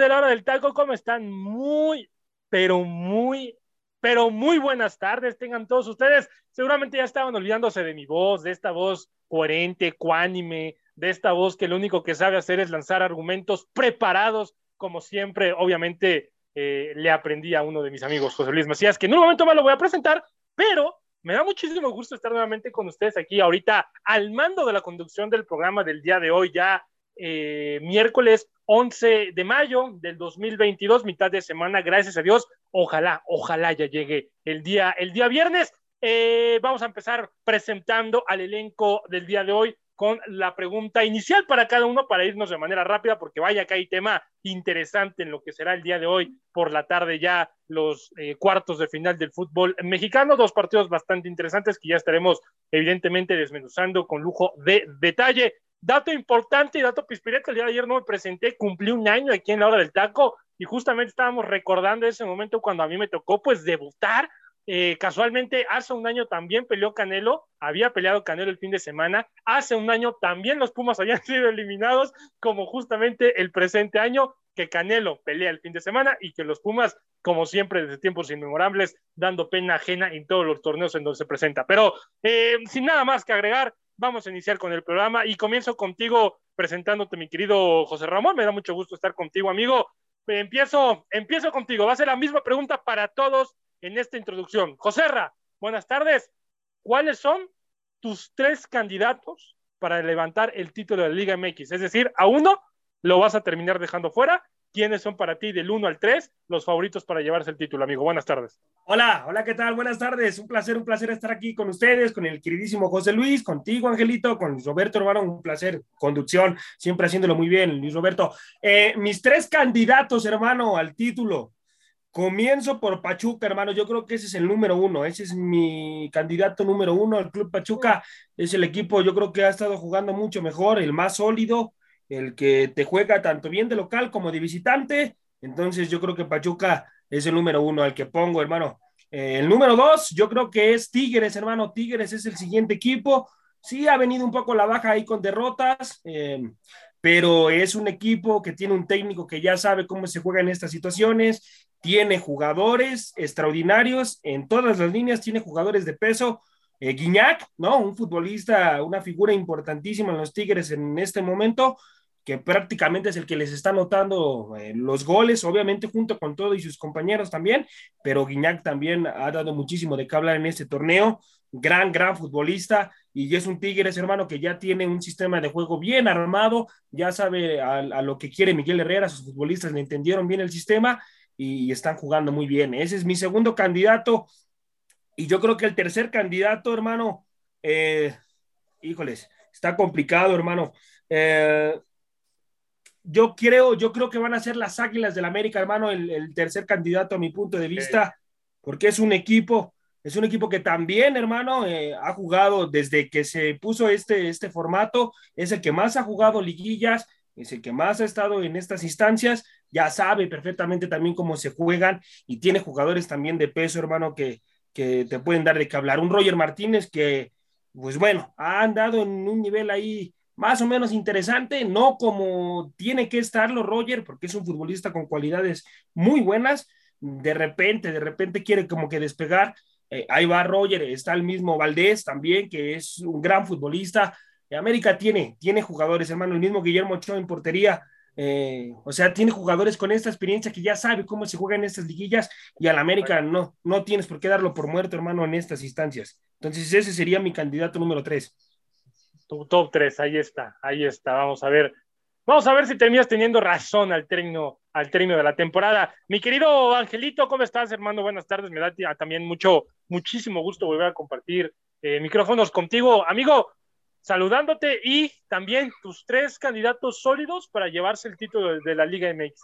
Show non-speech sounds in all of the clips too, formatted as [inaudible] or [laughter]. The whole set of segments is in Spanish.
De la hora del taco, ¿cómo están? Muy, pero muy, pero muy buenas tardes. Tengan todos ustedes. Seguramente ya estaban olvidándose de mi voz, de esta voz coherente, cuánime, de esta voz que lo único que sabe hacer es lanzar argumentos preparados, como siempre. Obviamente eh, le aprendí a uno de mis amigos, José Luis Macías, que en un momento más lo voy a presentar, pero me da muchísimo gusto estar nuevamente con ustedes aquí ahorita al mando de la conducción del programa del día de hoy, ya eh, miércoles 11 de mayo del 2022, mitad de semana, gracias a Dios. Ojalá, ojalá ya llegue el día, el día viernes. Eh, vamos a empezar presentando al elenco del día de hoy con la pregunta inicial para cada uno para irnos de manera rápida, porque vaya que hay tema interesante en lo que será el día de hoy por la tarde ya los eh, cuartos de final del fútbol mexicano, dos partidos bastante interesantes que ya estaremos evidentemente desmenuzando con lujo de detalle. Dato importante y dato pispireta, el día de ayer no me presenté, cumplí un año aquí en la hora del taco y justamente estábamos recordando ese momento cuando a mí me tocó pues debutar. Eh, casualmente hace un año también peleó Canelo, había peleado Canelo el fin de semana, hace un año también los Pumas habían [laughs] sido eliminados, como justamente el presente año que Canelo pelea el fin de semana y que los Pumas, como siempre desde tiempos inmemorables, dando pena ajena en todos los torneos en donde se presenta. Pero eh, sin nada más que agregar, vamos a iniciar con el programa y comienzo contigo presentándote, mi querido José Ramón. Me da mucho gusto estar contigo, amigo. Empiezo, empiezo contigo. Va a ser la misma pregunta para todos en esta introducción. José Ra, buenas tardes. ¿Cuáles son tus tres candidatos para levantar el título de la Liga MX? Es decir, a uno lo vas a terminar dejando fuera ¿Quiénes son para ti del 1 al 3 los favoritos para llevarse el título, amigo? Buenas tardes. Hola, hola, ¿qué tal? Buenas tardes. Un placer, un placer estar aquí con ustedes, con el queridísimo José Luis, contigo, Angelito, con Roberto, hermano. Un placer. Conducción, siempre haciéndolo muy bien, Luis Roberto. Eh, mis tres candidatos, hermano, al título. Comienzo por Pachuca, hermano. Yo creo que ese es el número uno. Ese es mi candidato número uno. El Club Pachuca es el equipo, yo creo que ha estado jugando mucho mejor, el más sólido el que te juega tanto bien de local como de visitante. Entonces yo creo que Pachuca es el número uno al que pongo, hermano. Eh, el número dos, yo creo que es Tigres, hermano. Tigres es el siguiente equipo. Sí, ha venido un poco la baja ahí con derrotas, eh, pero es un equipo que tiene un técnico que ya sabe cómo se juega en estas situaciones. Tiene jugadores extraordinarios en todas las líneas, tiene jugadores de peso. Eh, Guiñac, ¿no? Un futbolista, una figura importantísima en los Tigres en este momento que prácticamente es el que les está anotando eh, los goles, obviamente junto con todo y sus compañeros también, pero Guiñac también ha dado muchísimo de qué hablar en este torneo, gran, gran futbolista, y es un Tigres, hermano, que ya tiene un sistema de juego bien armado, ya sabe a, lo que quiere Miguel Herrera, sus futbolistas le entendieron bien el sistema y, están jugando muy bien. Ese es mi segundo candidato, y yo creo que el tercer candidato, hermano, eh, híjoles, está complicado, hermano. Eh, yo creo, yo creo que van a ser las Águilas del América, hermano, el, tercer candidato a mi punto de vista, porque es un equipo, es un equipo que también, hermano, eh, ha jugado desde que se puso este, este formato, es el que más ha jugado liguillas, es el que más ha estado en estas instancias, ya sabe perfectamente también cómo se juegan y tiene jugadores también de peso, hermano, que, que te pueden dar de qué hablar. Un Roger Martínez que, pues bueno, ha andado en un nivel ahí más o menos interesante, no como tiene que estarlo Roger, porque es un futbolista con cualidades muy buenas. De repente, de repente quiere como que despegar. Eh, ahí va Roger, está el mismo Valdés también, que es un gran futbolista. América tiene, tiene jugadores, hermano, el mismo Guillermo Ochoa en portería. Eh, o sea, tiene jugadores con esta experiencia que ya sabe cómo se juega en estas liguillas y al América no, no tienes por qué darlo por muerto, hermano, en estas instancias. Entonces, ese sería mi candidato número tres. Tu top 3, ahí está, ahí está. Vamos a ver. Vamos a ver si terminas teniendo razón al término, al término de la temporada. Mi querido Angelito, ¿cómo estás, hermano? Buenas tardes. Me da también mucho, muchísimo gusto volver a compartir eh, micrófonos contigo. Amigo, saludándote y también tus tres candidatos sólidos para llevarse el título de, la Liga MX.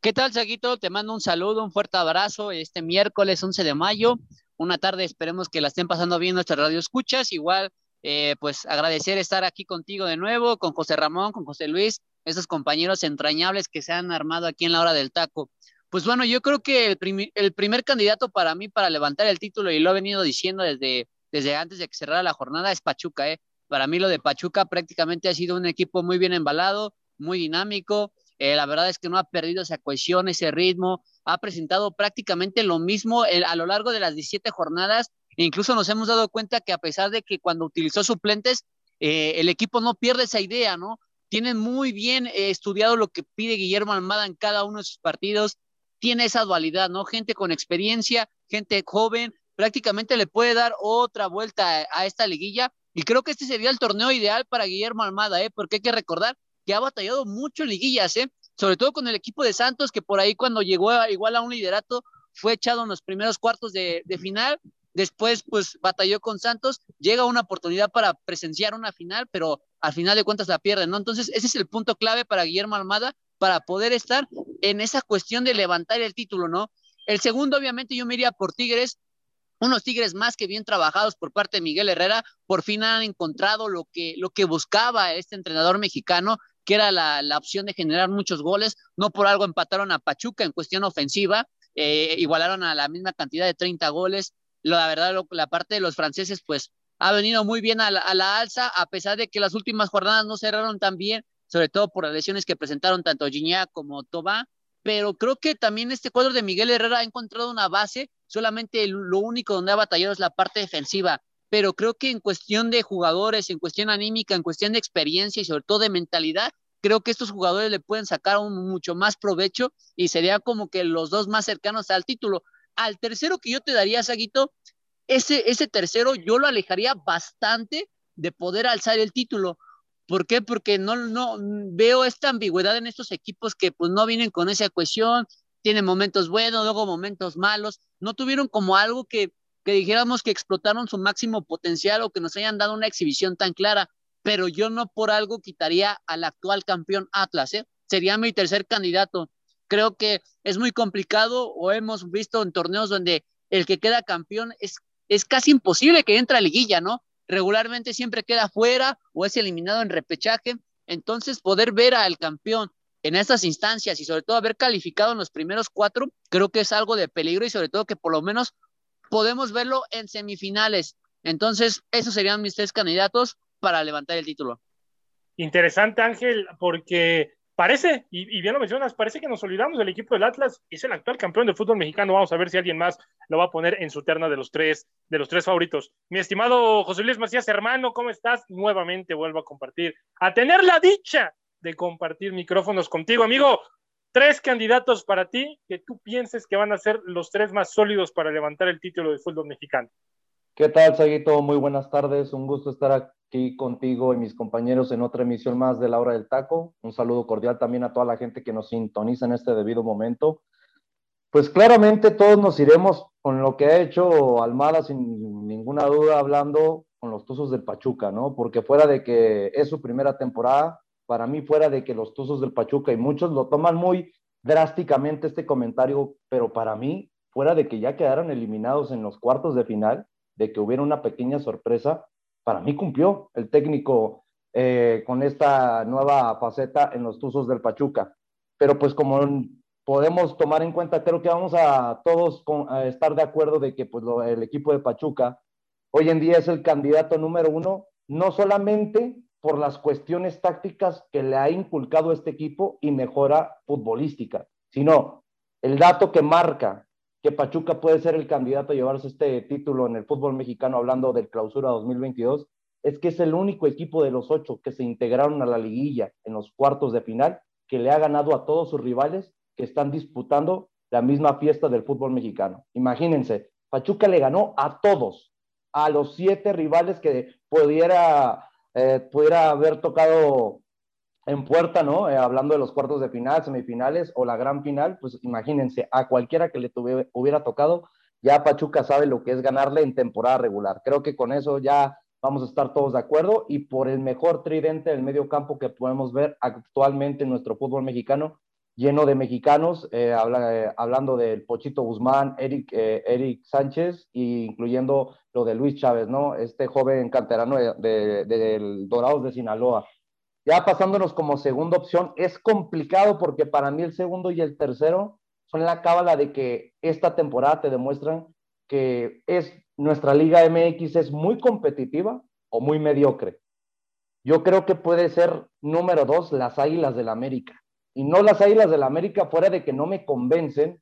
¿Qué tal, Saguito? Te mando un saludo, un fuerte abrazo. Este miércoles 11 de mayo, una tarde, esperemos que la estén pasando bien nuestras radio escuchas. Igual, eh, pues agradecer estar aquí contigo de nuevo, con José Ramón, con José Luis, esos compañeros entrañables que se han armado aquí en la hora del taco. Pues bueno, yo creo que el, primer candidato para mí para levantar el título, y lo he venido diciendo desde, desde antes de que cerrara la jornada, es Pachuca. ¿eh? Para mí lo de Pachuca prácticamente ha sido un equipo muy bien embalado, muy dinámico. Eh, la verdad es que no ha perdido esa cohesión, ese ritmo. Ha presentado prácticamente lo mismo a lo largo de las 17 jornadas. Incluso nos hemos dado cuenta que a pesar de que cuando utilizó suplentes, eh, el equipo no pierde esa idea, ¿no? Tienen muy bien eh, estudiado lo que pide Guillermo Almada en cada uno de sus partidos. Tiene esa dualidad, ¿no? Gente con experiencia, gente joven, prácticamente le puede dar otra vuelta a esta liguilla y creo que este sería el torneo ideal para Guillermo Almada, ¿eh? porque hay que recordar que ha batallado mucho en liguillas, ¿eh? sobre todo con el equipo de Santos, que por ahí cuando llegó igual a un liderato fue echado en los primeros cuartos de, final, después pues batalló con Santos, llega una oportunidad para presenciar una final, pero al final de cuentas la pierde, ¿no? Entonces ese es el punto clave para Guillermo Almada para poder estar en esa cuestión de levantar el título, ¿no? El segundo, obviamente, yo me iría por Tigres, unos Tigres más que bien trabajados por parte de Miguel Herrera, por fin han encontrado lo que, lo que buscaba este entrenador mexicano, que era la, opción de generar muchos goles. No por algo empataron a Pachuca en cuestión ofensiva, eh, igualaron a la misma cantidad de 30 goles. La verdad, la parte de los franceses, pues ha venido muy bien a la, alza, a pesar de que las últimas jornadas no cerraron tan bien, sobre todo por las lesiones que presentaron tanto Gignac como Tobá pero creo que también este cuadro de Miguel Herrera ha encontrado una base, solamente lo único donde ha batallado es la parte defensiva, pero creo que en cuestión de jugadores, en cuestión anímica, en cuestión de experiencia y sobre todo de mentalidad, creo que estos jugadores le pueden sacar un mucho más provecho y sería como que los dos más cercanos al título. Al tercero que yo te daría, Saguito, ese, ese tercero yo lo alejaría bastante de poder alzar el título, ¿Por qué? Porque no, no veo esta ambigüedad en estos equipos que pues no vienen con esa cohesión, tienen momentos buenos, luego momentos malos, no tuvieron como algo que, que dijéramos que explotaron su máximo potencial o que nos hayan dado una exhibición tan clara, pero yo no por algo quitaría al actual campeón Atlas, ¿eh? sería mi tercer candidato. Creo que es muy complicado o hemos visto en torneos donde el que queda campeón es, es casi imposible que entre a liguilla, ¿no? regularmente siempre queda fuera o es eliminado en repechaje. Entonces, poder ver al campeón en estas instancias y sobre todo haber calificado en los primeros cuatro, creo que es algo de peligro y sobre todo que por lo menos podemos verlo en semifinales. Entonces, esos serían mis tres candidatos para levantar el título. Interesante, Ángel, porque Parece, y, bien lo mencionas, parece que nos olvidamos del equipo del Atlas, es el actual campeón del fútbol mexicano. Vamos a ver si alguien más lo va a poner en su terna de los tres, de los tres favoritos. Mi estimado José Luis Macías, hermano, ¿cómo estás? Nuevamente vuelvo a compartir, a tener la dicha de compartir micrófonos contigo, amigo. Tres candidatos para ti que tú pienses que van a ser los tres más sólidos para levantar el título del fútbol mexicano. ¿Qué tal, Saguito? Muy buenas tardes. Un gusto estar aquí contigo y mis compañeros en otra emisión más de La Hora del Taco. Un saludo cordial también a toda la gente que nos sintoniza en este debido momento. Pues claramente todos nos iremos con lo que ha hecho Almada, sin ninguna duda, hablando con los Tuzos del Pachuca, ¿no? Porque fuera de que es su primera temporada, para mí fuera de que los Tuzos del Pachuca, y muchos lo toman muy drásticamente este comentario, pero para mí, fuera de que ya quedaron eliminados en los cuartos de final, de que hubiera una pequeña sorpresa, para mí cumplió el técnico eh, con esta nueva faceta en los Tuzos del Pachuca. Pero pues como podemos tomar en cuenta, creo que vamos a todos estar de acuerdo de que pues, el equipo de Pachuca hoy en día es el candidato número uno, no solamente por las cuestiones tácticas que le ha inculcado este equipo y mejora futbolística, sino el dato que marca que Pachuca puede ser el candidato a llevarse este título en el fútbol mexicano, hablando del clausura 2022, es que es el único equipo de los ocho que se integraron a la liguilla en los cuartos de final que le ha ganado a todos sus rivales que están disputando la misma fiesta del fútbol mexicano. Imagínense, Pachuca le ganó a todos, a los siete rivales que pudiera, eh, pudiera haber tocado en puerta, ¿no? Eh, hablando de los cuartos de final, semifinales o la gran final, pues imagínense, a cualquiera que le hubiera tocado, ya Pachuca sabe lo que es ganarle en temporada regular. Creo que con eso ya vamos a estar todos de acuerdo, y por el mejor tridente del medio campo que podemos ver actualmente en nuestro fútbol mexicano, lleno de mexicanos, eh, eh, hablando del Pochito Guzmán, Eric, eh, Eric Sánchez, e incluyendo lo de Luis Chávez, ¿no? Este joven canterano del de, de, Dorados de Sinaloa. Ya pasándonos como segunda opción, es complicado porque para mí el segundo y el tercero son la cábala de que esta temporada te demuestran que es nuestra Liga MX es muy competitiva o muy mediocre. Yo creo que puede ser número dos las Águilas del América y no las Águilas del América fuera de que no me convencen,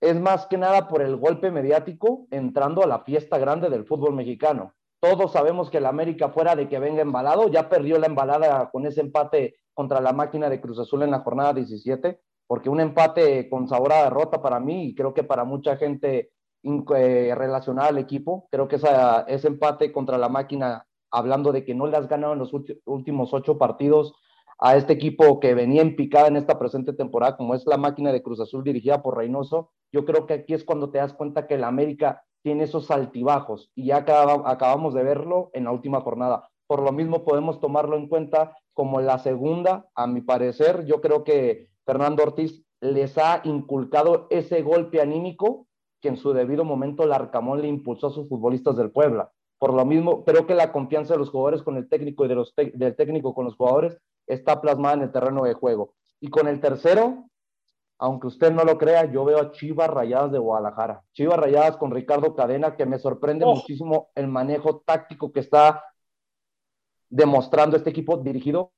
es más que nada por el golpe mediático entrando a la fiesta grande del fútbol mexicano. Todos sabemos que el América fuera de que venga embalado, ya perdió la embalada con ese empate contra la máquina de Cruz Azul en la jornada 17, porque un empate con sabor a derrota para mí y creo que para mucha gente eh, relacionada al equipo, creo que ese empate contra la máquina, hablando de que no le has ganado en los últimos ocho partidos, a este equipo que venía en picada en esta presente temporada, como es la máquina de Cruz Azul dirigida por Reynoso, yo creo que aquí es cuando te das cuenta que el América tiene esos altibajos y ya acabamos de verlo en la última jornada. Por lo mismo podemos tomarlo en cuenta como la segunda, a mi parecer, yo creo que Fernando Ortiz les ha inculcado ese golpe anímico que en su debido momento el Arcamón le impulsó a sus futbolistas del Puebla. Por lo mismo, creo que la confianza de los jugadores con el técnico y de los del técnico con los jugadores está plasmada en el terreno de juego. Y con el tercero, aunque usted no lo crea, yo veo a Chivas Rayadas de Guadalajara. Chivas Rayadas con Ricardo Cadena, que me sorprende oh. muchísimo el manejo táctico que está demostrando este equipo dirigido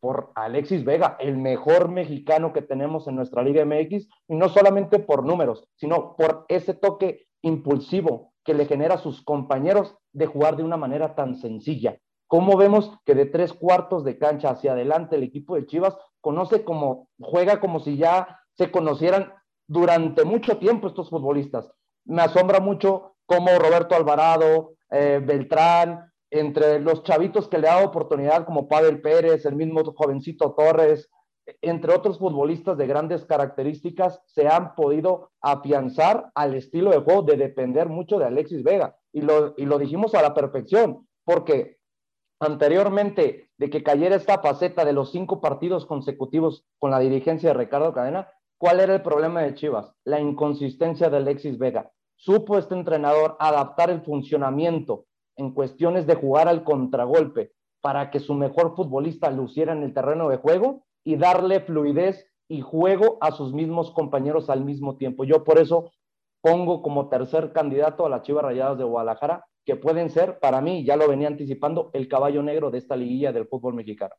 por Alexis Vega, el mejor mexicano que tenemos en nuestra Liga MX, y no solamente por números, sino por ese toque impulsivo que le genera a sus compañeros de jugar de una manera tan sencilla. ¿Cómo vemos que de tres cuartos de cancha hacia adelante el equipo de Chivas conoce como, juega como si ya se conocieran durante mucho tiempo estos futbolistas? Me asombra mucho cómo Roberto Alvarado, eh, Beltrán, entre los chavitos que le ha dado oportunidad como Pavel Pérez, el mismo jovencito Torres, entre otros futbolistas de grandes características, se han podido afianzar al estilo de juego de depender mucho de Alexis Vega. Y lo, y lo dijimos a la perfección, porque anteriormente de que cayera esta faceta de los cinco partidos consecutivos con la dirigencia de Ricardo Cadena, ¿cuál era el problema de Chivas? La inconsistencia de Alexis Vega. Supo este entrenador adaptar el funcionamiento en cuestiones de jugar al contragolpe para que su mejor futbolista luciera en el terreno de juego y darle fluidez y juego a sus mismos compañeros al mismo tiempo. Yo por eso pongo como tercer candidato a las Chivas Rayadas de Guadalajara que pueden ser, para mí, ya lo venía anticipando, el caballo negro de esta liguilla del fútbol mexicano.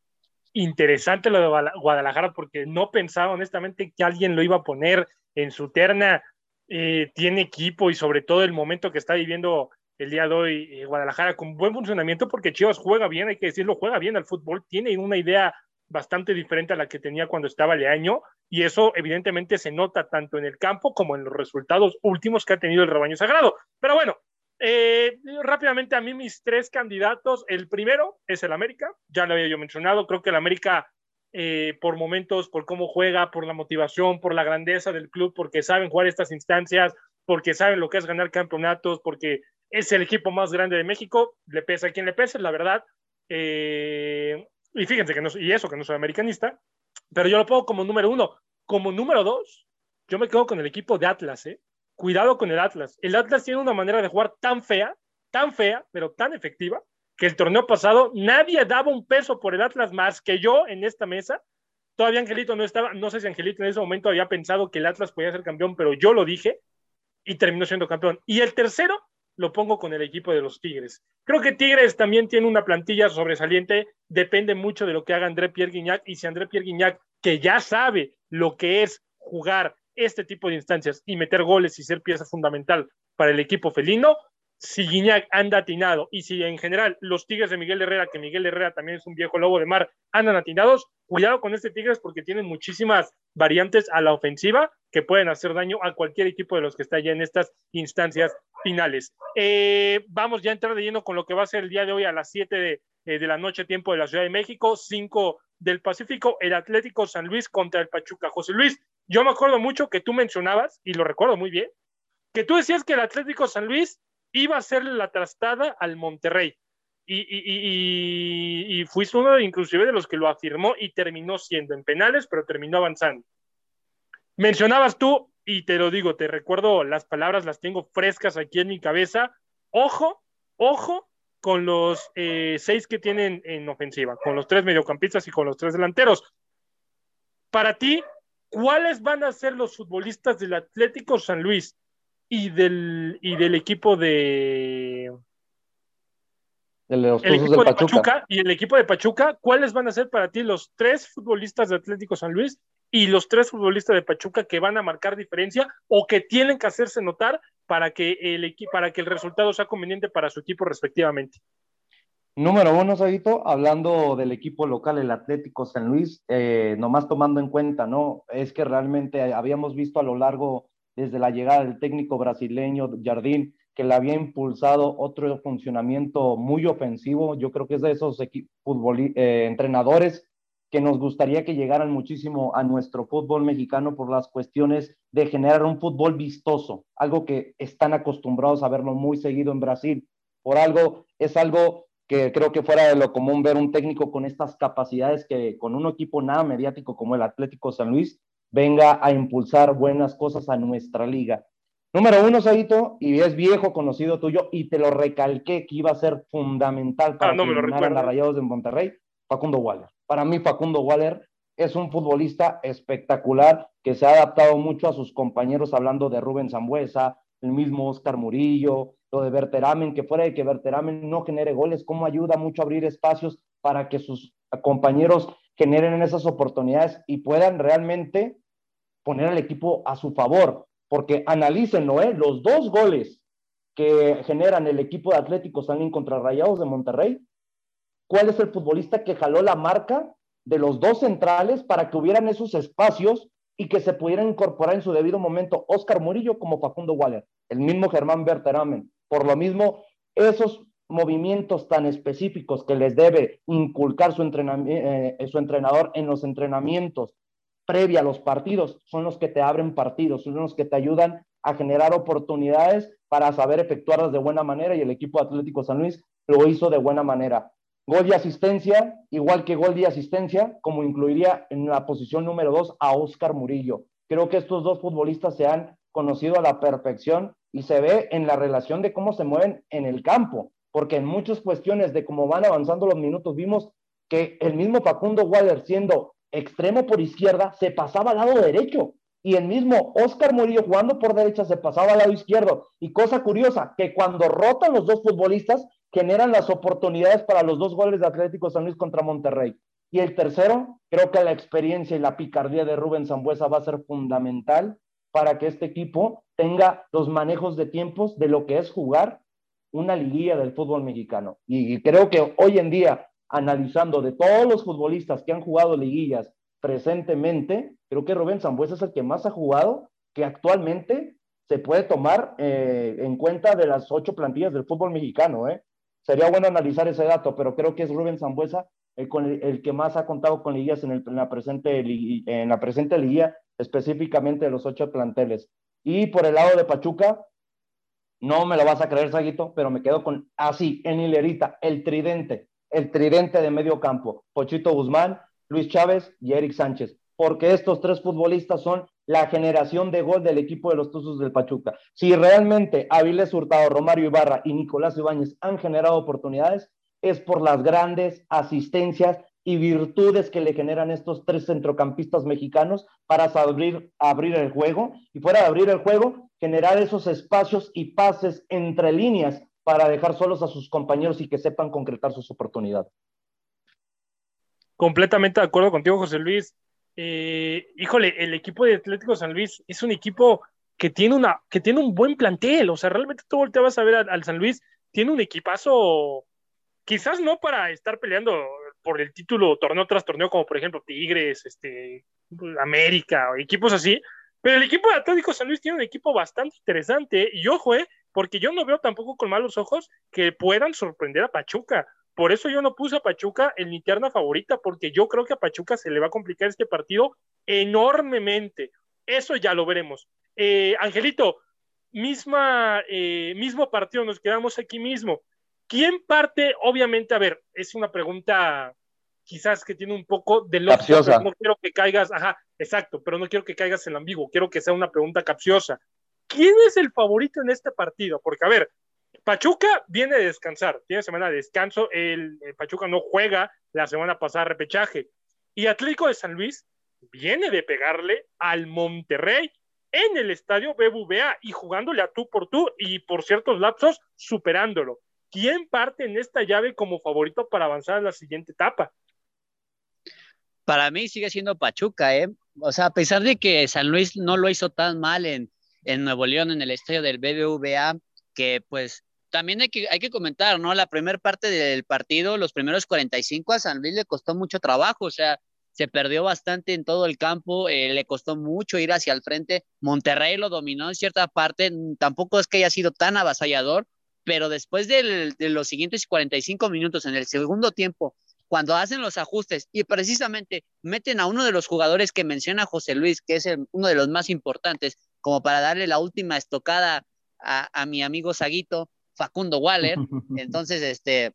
Interesante lo de Guadalajara, porque no pensaba honestamente que alguien lo iba a poner en su terna. Eh, tiene equipo y sobre todo el momento que está viviendo el día de hoy eh, Guadalajara con buen funcionamiento, porque Chivas juega bien, hay que decirlo, juega bien al fútbol, tiene una idea bastante diferente a la que tenía cuando estaba el año y eso evidentemente se nota tanto en el campo como en los resultados últimos que ha tenido el rebaño sagrado. Pero bueno, eh, rápidamente a mí mis tres candidatos. El primero es el América, ya lo había yo mencionado. Creo que el América, eh, por momentos, por cómo juega, por la motivación, por la grandeza del club, porque saben jugar estas instancias, porque saben lo que es ganar campeonatos, porque es el equipo más grande de México. Le pesa a quien le pese, la verdad. Eh, y fíjense que no y eso que no soy americanista, pero yo lo pongo como número uno. Como número dos, yo me quedo con el equipo de Atlas, ¿eh? Cuidado con el Atlas. El Atlas tiene una manera de jugar tan fea, tan fea, pero tan efectiva, que el torneo pasado nadie daba un peso por el Atlas más que yo en esta mesa. Todavía Angelito no estaba, no sé si Angelito en ese momento había pensado que el Atlas podía ser campeón, pero yo lo dije y terminó siendo campeón. Y el tercero lo pongo con el equipo de los Tigres. Creo que Tigres también tiene una plantilla sobresaliente, depende mucho de lo que haga André Pierre Guignac y si André Pierre Guignac, que ya sabe lo que es jugar este tipo de instancias y meter goles y ser pieza fundamental para el equipo felino, si Guiñac anda atinado y si en general los Tigres de Miguel Herrera, que Miguel Herrera también es un viejo lobo de mar, andan atinados, cuidado con este Tigres porque tienen muchísimas variantes a la ofensiva que pueden hacer daño a cualquier equipo de los que está ya en estas instancias finales. Eh, vamos ya a entrar de lleno con lo que va a ser el día de hoy a las 7 de, eh, de la noche, tiempo de la Ciudad de México, 5 del Pacífico, el Atlético San Luis contra el Pachuca. José Luis, yo me acuerdo mucho que tú mencionabas, y lo recuerdo muy bien, que tú decías que el Atlético San Luis iba a hacerle la trastada al Monterrey. y, fuiste uno inclusive de los que lo afirmó y terminó siendo en penales, pero terminó avanzando. Mencionabas tú, y te lo digo, te recuerdo las palabras, las tengo frescas aquí en mi cabeza. Ojo, ojo con los eh, seis que tienen en ofensiva, con los tres mediocampistas y con los tres delanteros. Para ti, ¿cuáles van a ser los futbolistas del Atlético San Luis y del, y del equipo de, el equipo de Pachuca. y el equipo de Pachuca, ¿cuáles van a ser para ti los tres futbolistas de Atlético San Luis y los tres futbolistas de Pachuca que van a marcar diferencia o que tienen que hacerse notar para que el, para que el resultado sea conveniente para su equipo respectivamente? Número uno, Saguito, hablando del equipo local, el Atlético San Luis, eh, nomás tomando en cuenta, ¿no? Es que realmente habíamos visto a lo largo, desde la llegada del técnico brasileño Jardín, que le había impulsado otro funcionamiento muy ofensivo. Yo creo que es de esos eh, entrenadores que nos gustaría que llegaran muchísimo a nuestro fútbol mexicano por las cuestiones de generar un fútbol vistoso, algo que están acostumbrados a verlo muy seguido en Brasil. Por algo, es algo que creo que fuera de lo común ver un técnico con estas capacidades que con un equipo nada mediático como el Atlético San Luis venga a impulsar buenas cosas a nuestra liga. Número uno, Saito, y es viejo conocido tuyo, y te lo recalqué que iba a ser fundamental para ah, no a Rayados de Monterrey, Facundo Waller. Para mí, Facundo Waller es un futbolista espectacular que se ha adaptado mucho a sus compañeros, hablando de Rubén Zambuesa, el mismo Oscar Murillo, lo de Berteramen, que fuera de que Berteramen no genere goles, cómo ayuda mucho a abrir espacios para que sus compañeros generen esas oportunidades y puedan realmente poner al equipo a su favor porque analícenlo, ¿eh? los dos goles que generan el equipo de Atlético San contra Rayados de Monterrey, ¿cuál es el futbolista que jaló la marca de los dos centrales para que hubieran esos espacios y que se pudieran incorporar en su debido momento Oscar Murillo como Facundo Waller, el mismo Germán Berteramen? Por lo mismo, esos movimientos tan específicos que les debe inculcar su, eh, su entrenador en los entrenamientos previa a los partidos, son los que te abren partidos, son los que te ayudan a generar oportunidades para saber efectuarlas de buena manera y el equipo Atlético San Luis lo hizo de buena manera. Gol de asistencia, igual que gol de asistencia, como incluiría en la posición número dos a Oscar Murillo. Creo que estos dos futbolistas se han conocido a la perfección y se ve en la relación de cómo se mueven en el campo, porque en muchas cuestiones de cómo van avanzando los minutos vimos que el mismo Facundo Waller siendo extremo por izquierda, se pasaba al lado derecho. Y el mismo Oscar Murillo jugando por derecha se pasaba al lado izquierdo. Y cosa curiosa, que cuando rotan los dos futbolistas, generan las oportunidades para los dos goles de Atlético San Luis contra Monterrey. Y el tercero, creo que la experiencia y la picardía de Rubén Zambuesa va a ser fundamental para que este equipo tenga los manejos de tiempos de lo que es jugar una liguilla del fútbol mexicano. Y creo que hoy en día analizando de todos los futbolistas que han jugado liguillas presentemente, creo que Rubén Zambuesa es el que más ha jugado, que actualmente se puede tomar eh, en cuenta de las ocho plantillas del fútbol mexicano. ¿eh? Sería bueno analizar ese dato, pero creo que es Rubén Zambuesa el, que más ha contado con liguillas en, la presente, en la presente liguilla, específicamente de los ocho planteles. Y por el lado de Pachuca, no me lo vas a creer, Saguito, pero me quedo con así, en hilerita, el tridente el tridente de medio campo, Pochito Guzmán, Luis Chávez y Eric Sánchez, porque estos tres futbolistas son la generación de gol del equipo de los Tuzos del Pachuca. Si realmente Avilés Hurtado, Romario Ibarra y Nicolás Ibáñez han generado oportunidades, es por las grandes asistencias y virtudes que le generan estos tres centrocampistas mexicanos para abrir, abrir el juego y fuera de abrir el juego, generar esos espacios y pases entre líneas para dejar solos a sus compañeros y que sepan concretar sus oportunidades. Completamente de acuerdo contigo, José Luis. Eh, híjole, el equipo de Atlético San Luis es un equipo que tiene, una, que tiene un buen plantel. O sea, realmente tú volteabas a ver al, San Luis, tiene un equipazo, quizás no para estar peleando por el título torneo tras torneo, como por ejemplo Tigres, este, América, o equipos así, pero el equipo de Atlético San Luis tiene un equipo bastante interesante. Y ojo, eh, porque yo no veo tampoco con malos ojos que puedan sorprender a Pachuca. Por eso yo no puse a Pachuca en mi terna favorita, porque yo creo que a Pachuca se le va a complicar este partido enormemente. Eso ya lo veremos. Eh, Angelito, misma, eh, mismo partido, nos quedamos aquí mismo. ¿Quién parte? Obviamente, a ver, es una pregunta quizás que tiene un poco de lógica, no quiero que caigas, ajá, exacto, pero no quiero que caigas en ambiguo, quiero que sea una pregunta capciosa. ¿Quién es el favorito en este partido? Porque, a ver, Pachuca viene de descansar, tiene semana de descanso, el, Pachuca no juega la semana pasada repechaje, y Atlético de San Luis viene de pegarle al Monterrey en el estadio BBVA y jugándole a tú por tú y por ciertos lapsos superándolo. ¿Quién parte en esta llave como favorito para avanzar a la siguiente etapa? Para mí sigue siendo Pachuca, ¿eh? O sea, a pesar de que San Luis no lo hizo tan mal en, en Nuevo León, en el estadio del BBVA, que pues también hay que, hay que comentar, ¿no? La primera parte del partido, los primeros 45 a San Luis le costó mucho trabajo, o sea, se perdió bastante en todo el campo, eh, le costó mucho ir hacia el frente. Monterrey lo dominó en cierta parte, tampoco es que haya sido tan avasallador, pero después de los siguientes 45 minutos en el segundo tiempo, cuando hacen los ajustes y precisamente meten a uno de los jugadores que menciona José Luis, que es uno de los más importantes, como para darle la última estocada a, a mi amigo Saguito, Facundo Waller. [laughs] Entonces, este,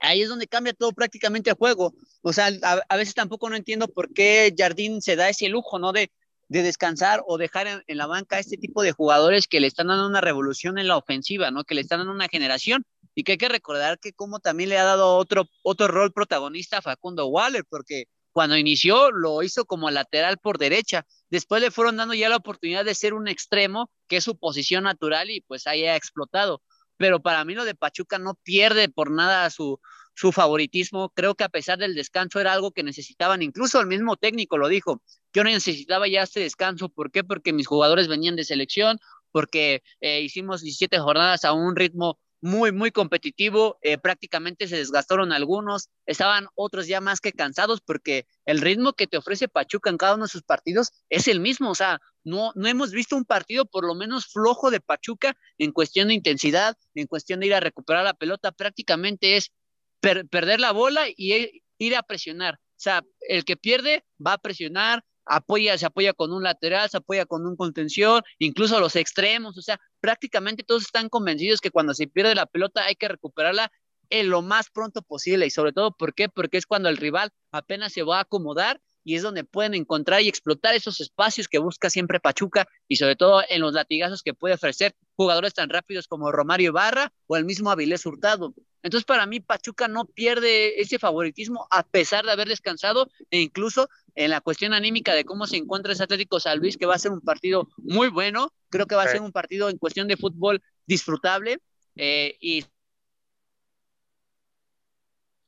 ahí es donde cambia todo prácticamente el juego. O sea, a, veces tampoco no entiendo por qué Jardín se da ese lujo, ¿no? De, de descansar o dejar en, la banca a este tipo de jugadores que le están dando una revolución en la ofensiva, ¿no? Que le están dando una generación. Y que hay que recordar que como también le ha dado otro, otro rol protagonista a Facundo Waller, porque cuando inició lo hizo como lateral por derecha, después le fueron dando ya la oportunidad de ser un extremo, que es su posición natural y pues ahí ha explotado. Pero para mí lo de Pachuca no pierde por nada su, su favoritismo. Creo que a pesar del descanso era algo que necesitaban, incluso el mismo técnico lo dijo, yo necesitaba ya este descanso. ¿Por qué? Porque mis jugadores venían de selección, porque eh, hicimos 17 jornadas a un ritmo muy, muy competitivo. Eh, prácticamente se desgastaron algunos, estaban otros ya más que cansados porque el ritmo que te ofrece Pachuca en cada uno de sus partidos es el mismo. O sea, no, no hemos visto un partido por lo menos flojo de Pachuca en cuestión de intensidad, en cuestión de ir a recuperar la pelota. Prácticamente es perder la bola y e, ir a presionar. O sea, el que pierde va a presionar, apoya, se apoya con un lateral, se apoya con un contención, incluso los extremos, o sea, prácticamente todos están convencidos que cuando se pierde la pelota hay que recuperarla en lo más pronto posible y sobre todo, ¿por qué? Porque es cuando el rival apenas se va a acomodar y es donde pueden encontrar y explotar esos espacios que busca siempre Pachuca y sobre todo en los latigazos que puede ofrecer jugadores tan rápidos como Romario Barra o el mismo Avilés Hurtado. Entonces, para mí, Pachuca no pierde ese favoritismo a pesar de haber descansado e incluso en la cuestión anímica de cómo se encuentra ese Atlético San Luis, que va a ser un partido muy bueno. Creo que va a ser un partido en cuestión de fútbol disfrutable eh, y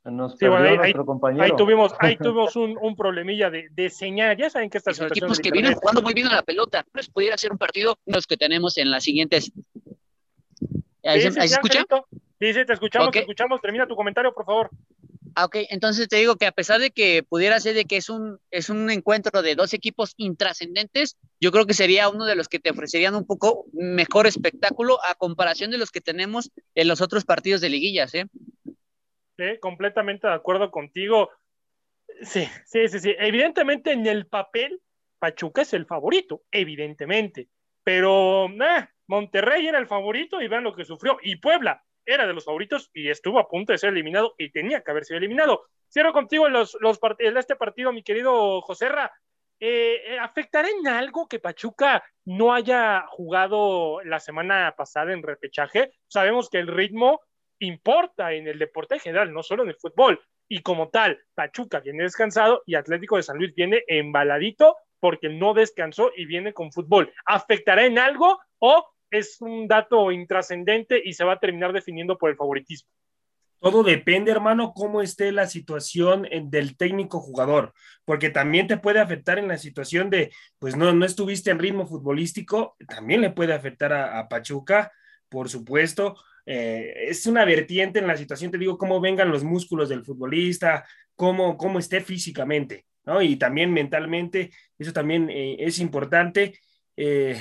ahí, tuvimos, ahí [laughs] tuvimos un, problemilla de, señal. Ya saben que estas Los equipos que vienen jugando muy bien a la pelota, pues pudiera ser un partido los que tenemos en las siguientes. ¿Ahí, se, escucha? Sí, sí, te escuchamos, te escuchamos. Termina tu comentario, por favor. Ah, ok, entonces te digo que a pesar de que pudiera ser de que es un, es un encuentro de dos equipos intrascendentes, yo creo que sería uno de los que te ofrecerían un poco mejor espectáculo a comparación de los que tenemos en los otros partidos de liguillas, ¿eh? completamente de acuerdo contigo. Sí, sí, sí, sí. Evidentemente en el papel, Pachuca es el favorito, evidentemente. Pero eh, Monterrey era el favorito y vean lo que sufrió. Y Puebla era de los favoritos y estuvo a punto de ser eliminado y tenía que haber sido eliminado. Cierro contigo los, los este partido, mi querido Joserra. Eh, eh, ¿Afectará en algo que Pachuca no haya jugado la semana pasada en repechaje? Sabemos que el ritmo importa en el deporte en general, no solo en el fútbol. Y como tal, Pachuca viene descansado y Atlético de San Luis viene embaladito porque no descansó y viene con fútbol. ¿Afectará en algo o es un dato intrascendente y se va a terminar definiendo por el favoritismo? Todo depende, hermano, cómo esté la situación del técnico jugador, porque también te puede afectar en la situación de, pues no, no estuviste en ritmo futbolístico, también le puede afectar a Pachuca, por supuesto, eh, es una vertiente en la situación, te digo, cómo vengan los músculos del futbolista, cómo, cómo esté físicamente, ¿no? Y también mentalmente, eso también eh, es importante. Eh,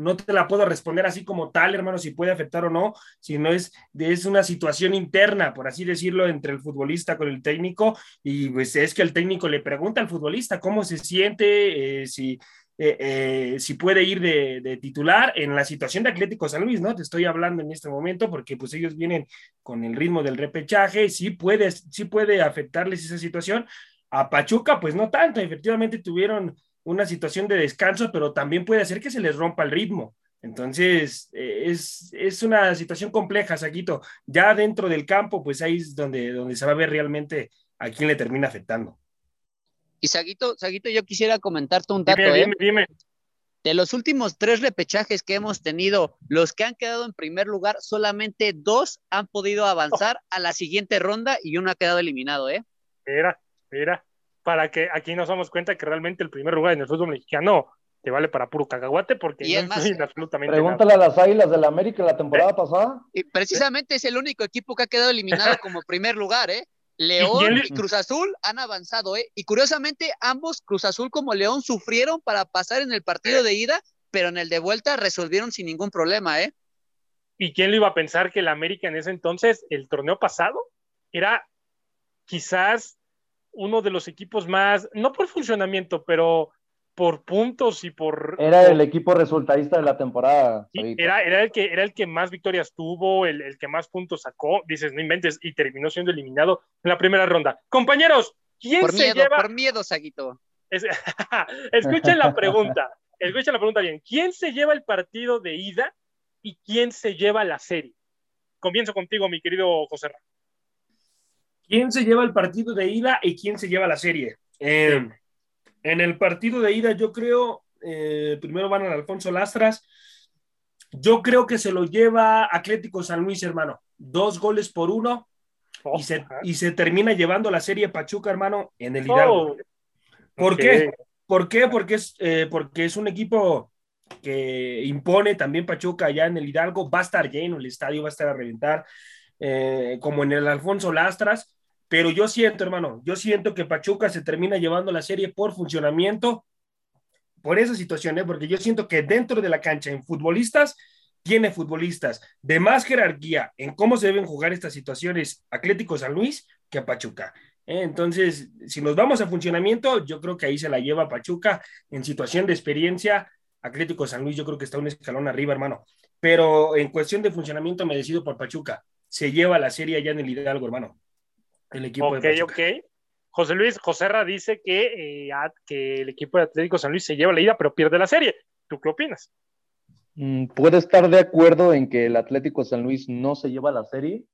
no te la puedo responder así como tal, hermano, si puede afectar o no, sino es, es una situación interna, por así decirlo, entre el futbolista con el técnico, y pues es que el técnico le pregunta al futbolista cómo se siente, si eh, eh, si puede ir de, titular en la situación de Atlético San Luis, ¿no? Te estoy hablando en este momento porque pues ellos vienen con el ritmo del repechaje, sí puede, sí puede afectarles esa situación. A Pachuca, pues no tanto, efectivamente tuvieron una situación de descanso, pero también puede hacer que se les rompa el ritmo. Entonces, eh, es, es, una situación compleja, Saquito. Ya dentro del campo, pues ahí es donde, donde se va a ver realmente a quién le termina afectando. Y Saguito, Saguito, yo quisiera comentarte un dato. Dime, ¿eh? dime, De los últimos tres repechajes que hemos tenido, los que han quedado en primer lugar, solamente dos han podido avanzar a la siguiente ronda y uno ha quedado eliminado, ¿eh? Mira, mira, para que aquí nos damos cuenta que realmente el primer lugar en el fútbol mexicano te vale para puro cacahuate porque y no absolutamente Pregúntale a las Águilas del la América la temporada pasada. Y precisamente es el único equipo que ha quedado eliminado como [laughs] primer lugar, ¿eh? León y, Cruz Azul han avanzado, ¿eh? Y curiosamente, ambos, Cruz Azul como León, sufrieron para pasar en el partido de ida, pero en el de vuelta resolvieron sin ningún problema, ¿eh? ¿Y quién le iba a pensar que el América en ese entonces, el torneo pasado, era quizás uno de los equipos más, no por funcionamiento, pero por puntos y por... Era el equipo resultadista de la temporada. era, era, el que, era el que más victorias tuvo, el, el, que más puntos sacó, dices, no inventes, y terminó siendo eliminado en la primera ronda. Compañeros, ¿quién por se miedo, lleva... Por miedo, Saguito. [laughs] escuchen la pregunta, [laughs] escuchen la pregunta bien. ¿Quién se lleva el partido de ida y quién se lleva la serie? Comienzo contigo, mi querido José. ¿Quién se lleva el partido de ida y quién se lleva la serie? Eh, en el partido de ida, yo creo, eh, primero van al Alfonso Lastras. Yo creo que se lo lleva Atlético San Luis, hermano. Dos goles por uno. y, se, y, se, termina llevando la serie Pachuca, hermano, en el Hidalgo. Oh, ¿Por qué? ¿Por qué? Porque es, eh, porque es un equipo que impone también Pachuca allá en el Hidalgo. Va a estar lleno, el estadio va a estar a reventar, eh, como en el Alfonso Lastras. Pero yo siento, hermano, yo siento que Pachuca se termina llevando la serie por funcionamiento, por esa situación, ¿eh? porque yo siento que dentro de la cancha, en futbolistas, tiene futbolistas de más jerarquía en cómo se deben jugar estas situaciones Atlético San Luis que a Pachuca. ¿eh? Entonces, si nos vamos a funcionamiento, yo creo que ahí se la lleva Pachuca en situación de experiencia. Atlético San Luis, yo creo que está un escalón arriba, hermano. Pero en cuestión de funcionamiento, me decido por Pachuca. Se lleva la serie allá en el Hidalgo, hermano el equipo Ok, ok. José Luis Joserra dice que, eh, que el equipo de Atlético San Luis se lleva la ida, pero pierde la serie. ¿Tú qué opinas? Mm, puede estar de acuerdo en que el Atlético San Luis no se lleva la serie,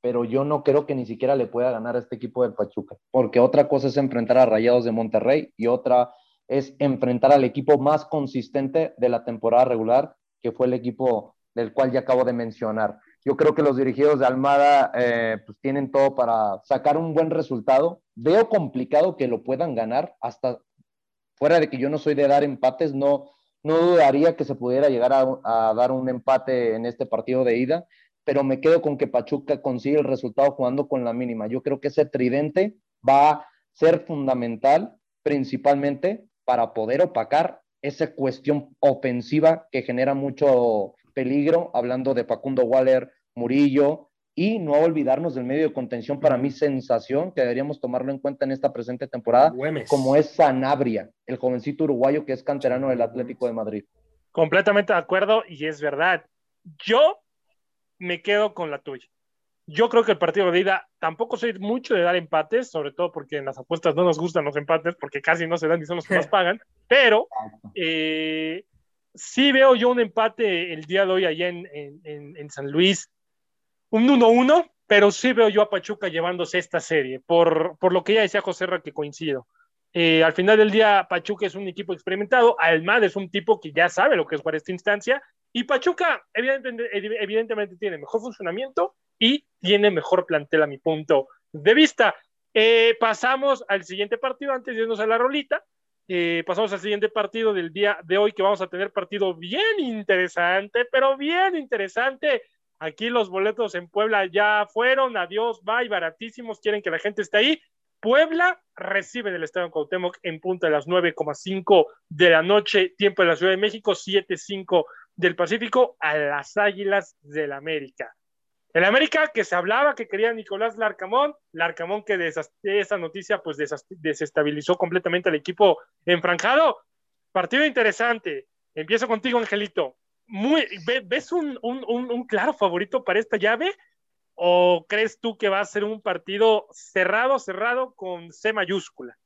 pero yo no creo que ni siquiera le pueda ganar a este equipo del Pachuca, porque otra cosa es enfrentar a Rayados de Monterrey y otra es enfrentar al equipo más consistente de la temporada regular, que fue el equipo del cual ya acabo de mencionar. Yo creo que los dirigidos de Almada eh, pues tienen todo para sacar un buen resultado. Veo complicado que lo puedan ganar, hasta fuera de que yo no soy de dar empates, no, no dudaría que se pudiera llegar a, dar un empate en este partido de ida, pero me quedo con que Pachuca consigue el resultado jugando con la mínima. Yo creo que ese tridente va a ser fundamental principalmente para poder opacar esa cuestión ofensiva que genera mucho peligro, hablando de Facundo Waller, Murillo, y no olvidarnos del medio de contención, para mi sensación, que deberíamos tomarlo en cuenta en esta presente temporada, como es Sanabria, el jovencito uruguayo que es canterano del Atlético de Madrid. Completamente de acuerdo, y es verdad. Yo me quedo con la tuya. Yo creo que el partido de ida tampoco soy mucho de dar empates, sobre todo porque en las apuestas no nos gustan los empates, porque casi no se dan y son los que más [laughs] pagan, pero eh, sí veo yo un empate el día de hoy allá en, en, San Luis, un 1-1, pero sí veo yo a Pachuca llevándose esta serie, por, por lo que ya decía José Ra, que coincido. Eh, al final del día, Pachuca es un equipo experimentado, Almad es un tipo que ya sabe lo que es jugar esta instancia, y Pachuca evidentemente, evidentemente tiene mejor funcionamiento y tiene mejor plantel a mi punto de vista. Eh, pasamos al siguiente partido antes de irnos a la rolita. Eh, pasamos al siguiente partido del día de hoy, que vamos a tener partido bien interesante, pero bien interesante. Aquí los boletos en Puebla ya fueron, adiós, bye, baratísimos, quieren que la gente esté ahí. Puebla recibe del Estadio Cuauhtémoc en punta de las 9,5 de la noche, tiempo de la Ciudad de México, 7,5 del Pacífico, a las Águilas del América. El América que se hablaba que quería Nicolás Larcamón, Larcamón que esa noticia pues desestabilizó completamente al equipo enfranjado. partido interesante. Empiezo contigo, Angelito. Muy, ¿Ves un, un, claro favorito para esta llave? ¿O crees tú que va a ser un partido cerrado, cerrado con C mayúscula?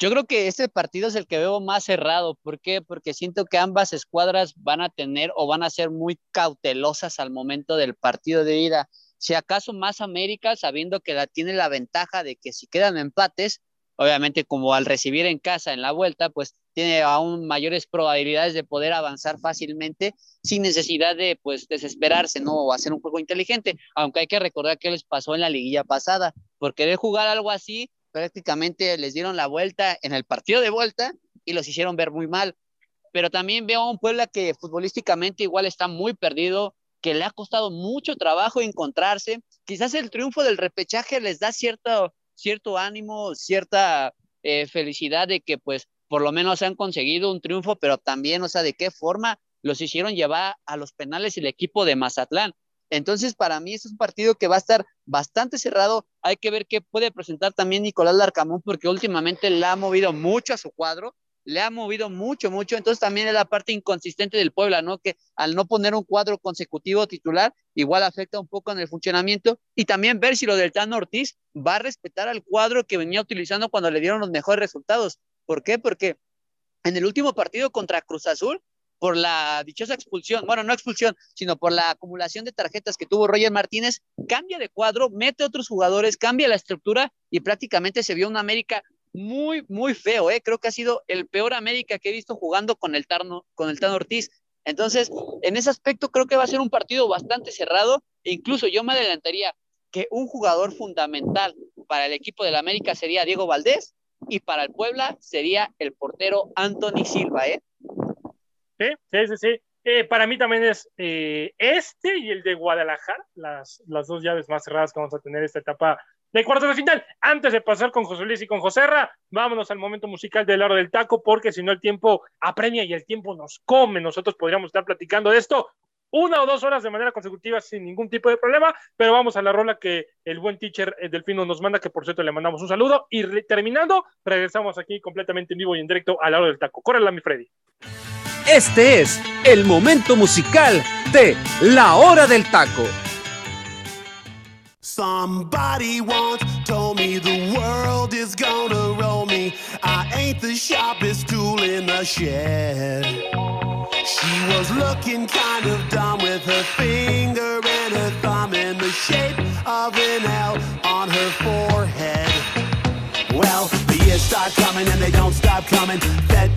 Yo creo que este partido es el que veo más cerrado. ¿Por qué? Porque siento que ambas escuadras van a tener o van a ser muy cautelosas al momento del partido de ida. Si acaso más América, sabiendo que la tiene la ventaja de que si quedan empates, obviamente como al recibir en casa en la vuelta, pues tiene aún mayores probabilidades de poder avanzar fácilmente sin necesidad de pues desesperarse, ¿no? O hacer un juego inteligente, aunque hay que recordar que les pasó en la liguilla pasada, por querer jugar algo así, prácticamente les dieron la vuelta en el partido de vuelta y los hicieron ver muy mal. Pero también veo a un Puebla que futbolísticamente igual está muy perdido, que le ha costado mucho trabajo encontrarse. Quizás el triunfo del repechaje les da cierto, cierto ánimo, cierta eh, felicidad de que pues por lo menos han conseguido un triunfo, pero también, o sea, de qué forma los hicieron llevar a los penales el equipo de Mazatlán. Entonces, para mí es un partido que va a estar bastante cerrado. Hay que ver qué puede presentar también Nicolás Larcamón, porque últimamente le ha movido mucho a su cuadro, le ha movido mucho, mucho. Entonces, también es la parte inconsistente del Puebla, ¿no? Que al no poner un cuadro consecutivo titular, igual afecta un poco en el funcionamiento. Y también ver si lo del Tano Ortiz va a respetar al cuadro que venía utilizando cuando le dieron los mejores resultados. ¿Por qué? Porque en el último partido contra Cruz Azul, por la dichosa expulsión, bueno, no expulsión, sino por la acumulación de tarjetas que tuvo Roger Martínez, cambia de cuadro, mete otros jugadores, cambia la estructura y prácticamente se vio una América muy, muy feo, ¿eh? Creo que ha sido el peor América que he visto jugando con el Tarno, con el Tano Ortiz. Entonces, en ese aspecto creo que va a ser un partido bastante cerrado e incluso yo me adelantaría que un jugador fundamental para el equipo del América sería Diego Valdés y para el Puebla sería el portero Anthony Silva, ¿eh? Sí, sí, sí, sí. Eh, para mí también es eh, este y el de Guadalajara, las, las dos llaves más cerradas que vamos a tener esta etapa de cuartos de final. Antes de pasar con José Luis y con José Ra, vámonos al momento musical del aro del taco, porque si no el tiempo apremia y el tiempo nos come. Nosotros podríamos estar platicando de esto una o dos horas de manera consecutiva sin ningún tipo de problema, pero vamos a la rola que el buen teacher eh, Delfino nos manda, que por cierto le mandamos un saludo, y terminando, regresamos aquí completamente en vivo y en directo a la hora del taco. Córrela, mi Freddy. Este es el momento musical de La Hora del Taco. Somebody once told me the world is gonna roll me. I ain't the sharpest tool in the shed. She was looking kind of dumb with her finger and her thumb in the shape of an L on her forehead. Well, the years start coming and they don't stop coming.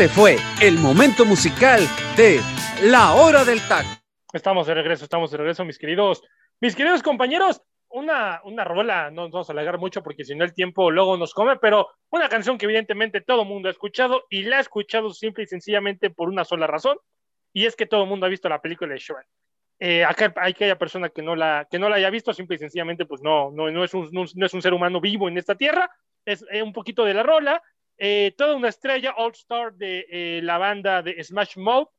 Este fue el momento musical de La Hora del Taco. Estamos de regreso, estamos de regreso, mis queridos, mis queridos compañeros. Una, una rola, no nos vamos a alargar mucho porque si no el tiempo luego nos come, pero una canción que evidentemente todo el mundo ha escuchado y la ha escuchado simple y sencillamente por una sola razón, y es que todo el mundo ha visto la película de Shrek. Eh, acá hay que haya persona que no, la, que no la haya visto, simple y sencillamente pues no, no, no, es, un, no es un ser humano vivo en esta tierra, es eh, un poquito de la rola, eh, toda una estrella All Star de eh, la banda de Smash Mouth,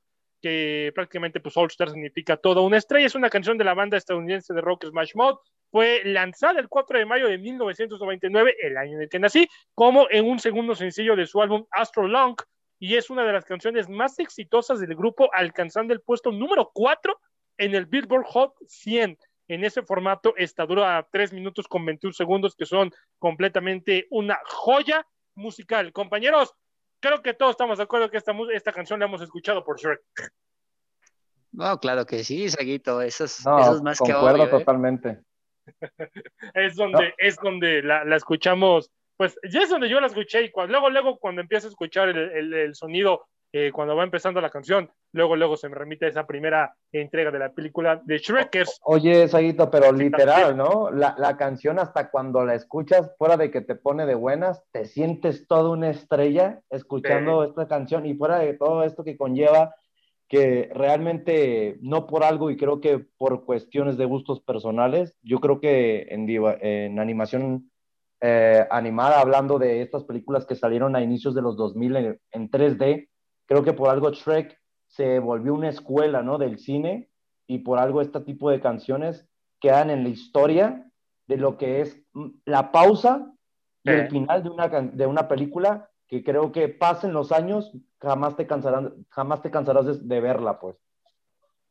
que prácticamente pues All Star significa toda una estrella, es una canción de la banda estadounidense de rock Smash Mouth, fue lanzada el 4 de mayo de 1999, el año en el que nací, como en un segundo sencillo de su álbum Astro Long, y es una de las canciones más exitosas del grupo, alcanzando el puesto número 4 en el Billboard Hot 100. En ese formato, esta dura 3 minutos con 21 segundos, que son completamente una joya musical. Compañeros, creo que todos estamos de acuerdo que esta, esta canción la hemos escuchado por Shrek. No, claro que sí, Saguito, eso es, No, eso es más que concuerdo obvio. ¿eh? totalmente. [laughs] Es donde, es donde la, la escuchamos, pues ya es donde yo la escuché y cuando, luego, luego cuando empiezo a escuchar el, el, el sonido, eh, cuando va empezando la canción, luego, luego se me remite a esa primera entrega de la película de Shrekers. Oye, Saguito, pero literal, ¿no? La, la canción hasta cuando la escuchas, fuera de que te pone de buenas, te sientes toda una estrella escuchando esta canción y fuera de todo esto que conlleva, que realmente no por algo y creo que por cuestiones de gustos personales, yo creo que en, en animación eh, animada, hablando de estas películas que salieron a inicios de los 2000 en, en 3D, creo que por algo Shrek se volvió una escuela, ¿no? Del cine y por algo este tipo de canciones quedan en la historia de lo que es mm, la pausa y el final de una, de una película que creo que pasen los años, jamás te cansarán, jamás te cansarás de, de verla, pues.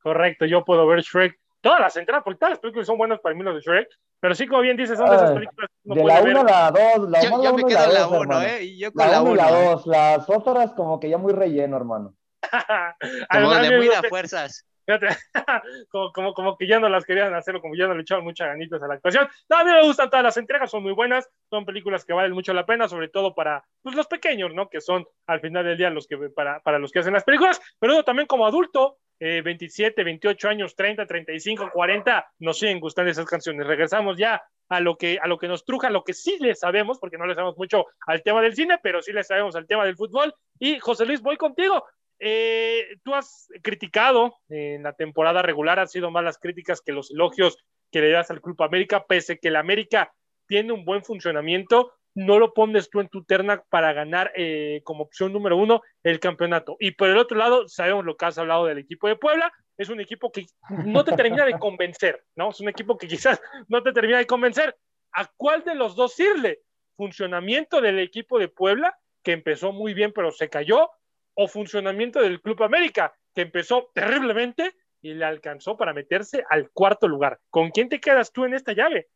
Correcto, yo puedo ver Shrek. Todas las entradas, porque todas las películas son buenas para mí las de Shrek, pero sí, como bien dices, son de esas Ay, películas de la ver. 1 a la 2, la Yo, más yo la me 1 y quedo en la la 2, 1, hermano. ¿eh? Y yo con La la 1 y 1. la ¿eh? 2, las otras como que ya muy relleno, hermano. [laughs] Como de muy a fuerzas. [laughs] Como, como, como que ya no las querían hacer, como ya no le echaban muchas ganitas a la actuación. No, a mí me gustan todas las entregas, son muy buenas, son películas que valen mucho la pena, sobre todo para pues, los pequeños, ¿no? Que son al final del día los que para, para los que hacen las películas, pero uno también como adulto, eh, 27, 28 años, 30, 35, 40, nos siguen gustando esas canciones. Regresamos ya a lo que, a lo que nos truja, a lo que sí le sabemos, porque no le sabemos mucho al tema del cine, pero sí le sabemos al tema del fútbol. Y José Luis, voy contigo. Eh, tú has criticado en la temporada regular, han sido más las críticas que los elogios que le das al Club América, pese que el América tiene un buen funcionamiento, no lo pones tú en tu terna para ganar eh, como opción número uno el campeonato. Y por el otro lado, sabemos lo que has hablado del equipo de Puebla, es un equipo que no te termina de convencer, ¿no? Es un equipo que quizás no te termina de convencer. ¿A cuál de los dos irle? ¿Funcionamiento del equipo de Puebla, que empezó muy bien pero se cayó? ¿O funcionamiento del Club América, que empezó terriblemente y le alcanzó para meterse al cuarto lugar? ¿Con quién te quedas tú en esta llave?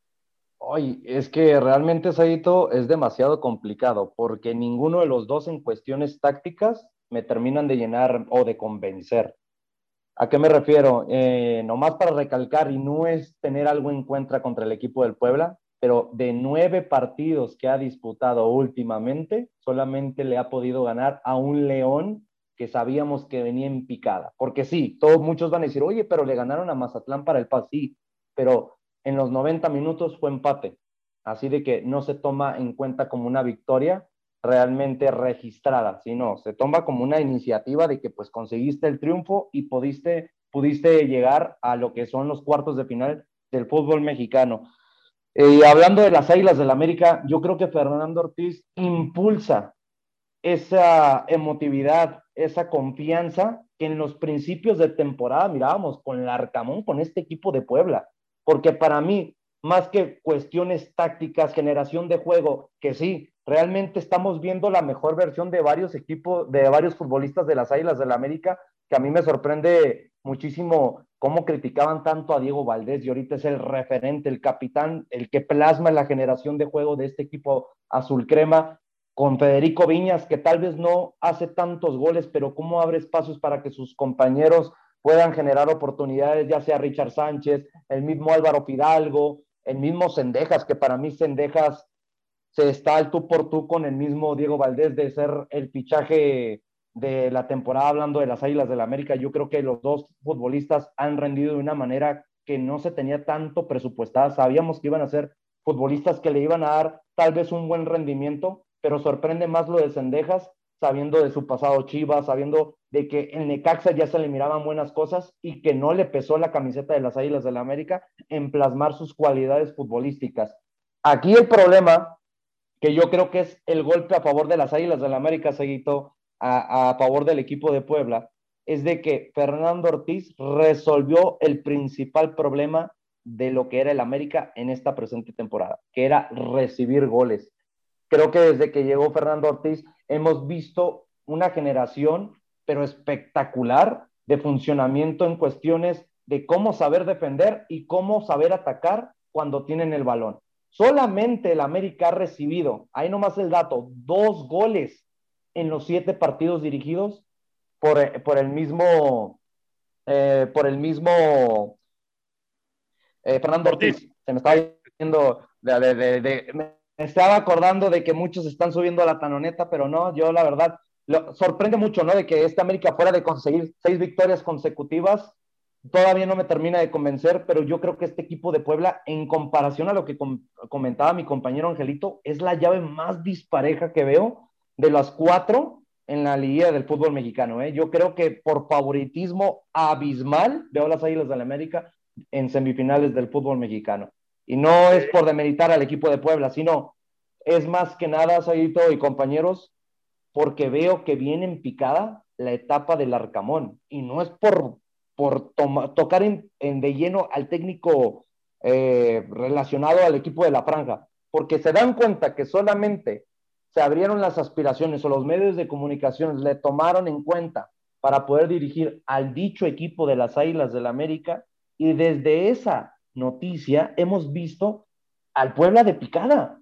Es que realmente, Saito, es demasiado complicado porque ninguno de los dos en cuestiones tácticas me terminan de llenar o de convencer. ¿A qué me refiero? Eh, nomás para recalcar, y no es tener algo en contra contra el equipo del Puebla, pero de nueve partidos que ha disputado últimamente, solamente le ha podido ganar a un León que sabíamos que venía en picada. Porque sí, todos muchos van a decir, oye, pero le ganaron a Mazatlán para el paz, sí, pero en los 90 minutos fue empate. Así de que no se toma en cuenta como una victoria realmente registrada, sino se toma como una iniciativa de que pues conseguiste el triunfo y pudiste, pudiste llegar a lo que son los cuartos de final del fútbol mexicano. Y hablando de las Águilas del América, yo creo que Fernando Ortiz impulsa esa emotividad, esa confianza que en los principios de temporada mirábamos con el Arcamón, con este equipo de Puebla. Porque para mí, más que cuestiones tácticas, generación de juego, que sí, realmente estamos viendo la mejor versión de varios equipos, de varios futbolistas de las Águilas del la América, que a mí me sorprende muchísimo cómo criticaban tanto a Diego Valdés y ahorita es el referente, el capitán, el que plasma la generación de juego de este equipo azul crema con Federico Viñas, que tal vez no hace tantos goles, pero cómo abre espacios para que sus compañeros puedan generar oportunidades, ya sea Richard Sánchez, el mismo Álvaro Fidalgo, el mismo Cendejas, que para mí Cendejas se está al tú por tú con el mismo Diego Valdés de ser el fichaje de la temporada hablando de las Águilas del la América. Yo creo que los dos futbolistas han rendido de una manera que no se tenía tanto presupuestada. Sabíamos que iban a ser futbolistas que le iban a dar tal vez un buen rendimiento, pero sorprende más lo de Cendejas, sabiendo de su pasado Chivas, sabiendo de que en Necaxa ya se le miraban buenas cosas y que no le pesó la camiseta de las Águilas del la América en plasmar sus cualidades futbolísticas. Aquí el problema, que yo creo que es el golpe a favor de las Águilas del la América, seguito a, a favor del equipo de Puebla, es de que Fernando Ortiz resolvió el principal problema de lo que era el América en esta presente temporada, que era recibir goles creo que desde que llegó Fernando Ortiz hemos visto una generación, pero espectacular, de funcionamiento en cuestiones de cómo saber defender y cómo saber atacar cuando tienen el balón. Solamente el América ha recibido, ahí nomás el dato, dos goles en los siete partidos dirigidos por, el mismo, eh, por el mismo eh, Fernando Ortiz. Se me está yendo de, estaba acordando de que muchos están subiendo a la tanoneta, pero no, yo la verdad, lo, sorprende mucho, ¿no? De que esta América fuera de conseguir seis victorias consecutivas, todavía no me termina de convencer, pero yo creo que este equipo de Puebla, en comparación a lo que comentaba mi compañero Angelito, es la llave más dispareja que veo de las cuatro en la liga del fútbol mexicano. ¿eh? Yo creo que por favoritismo abismal veo las Águilas de la América en semifinales del fútbol mexicano. Y no es por demeritar al equipo de Puebla, sino es más que nada, Saguito y compañeros, porque veo que viene en picada la etapa del Arcamón. Y no es por, por tocar en, de lleno al técnico eh, relacionado al equipo de la franja, porque se dan cuenta que solamente se abrieron las aspiraciones o los medios de comunicación le tomaron en cuenta para poder dirigir al dicho equipo de las Águilas del la América y desde esa noticia, hemos visto al Puebla de picada.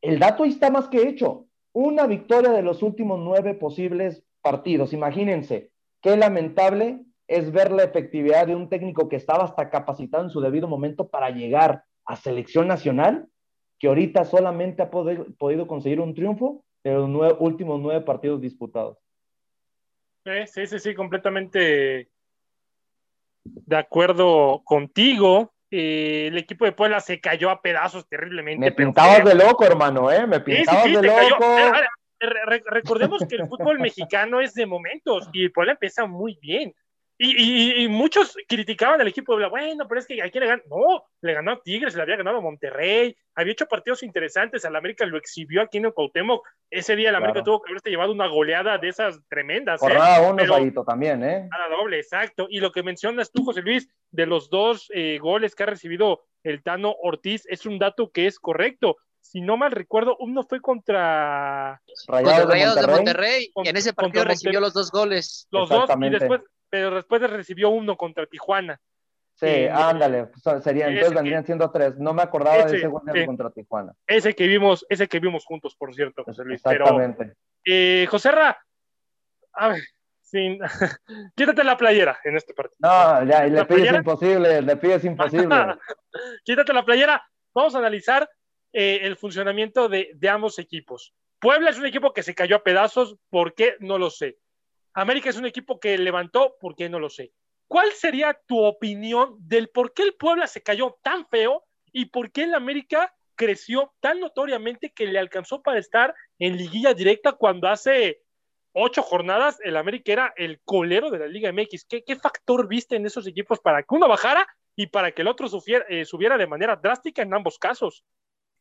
El dato ahí está más que hecho. Una victoria de los últimos nueve posibles partidos. Imagínense, qué lamentable es ver la efectividad de un técnico que estaba hasta capacitado en su debido momento para llegar a selección nacional, que ahorita solamente ha podido conseguir un triunfo de los últimos nueve partidos disputados. Sí, sí, sí, completamente de acuerdo contigo. Eh, el equipo de Puebla se cayó a pedazos terriblemente. Me pintabas de loco, hermano, ¿eh? Me pintabas de loco. recordemos que el fútbol mexicano es de momentos y Puebla empieza muy bien. Y, muchos criticaban al equipo de bueno, pero es que aquí le ganó, no, le ganó a Tigres, le había ganado a Monterrey, había hecho partidos interesantes, al América lo exhibió aquí en el Cuauhtémoc, ese día el América tuvo que haberse llevado una goleada de esas tremendas. ¿eh? Por uno, también, ¿eh? A doble, exacto. Y lo que mencionas tú, José Luis, de los dos eh, goles que ha recibido el Tano Ortiz, es un dato que es correcto si no mal recuerdo, uno fue contra Rayados, de Monterrey, y en ese partido recibió los dos goles. Los dos, y después pero después recibió uno contra Tijuana. Sí, ándale, pues, sería, entonces vendrían siendo tres. No me acordaba de ese gol contra Tijuana. Ese que vimos, ese que vimos juntos, por cierto, José Luis. Exactamente. eh, José Ra, a ver, sin... [laughs] quítate la playera en este partido. No, ya, y le pides imposible, le pides imposible. [laughs] quítate la playera. Vamos a analizar eh, el funcionamiento de, de ambos equipos. Puebla es un equipo que se cayó a pedazos, ¿por qué? No lo sé. América es un equipo que levantó, ¿por qué no lo sé? ¿Cuál sería tu opinión del por qué el Puebla se cayó tan feo y por qué el América creció tan notoriamente que le alcanzó para estar en liguilla directa cuando hace ocho jornadas el América era el colero de la Liga MX? ¿Qué, factor viste en esos equipos para que uno bajara y para que el otro eh, subiera de manera drástica en ambos casos?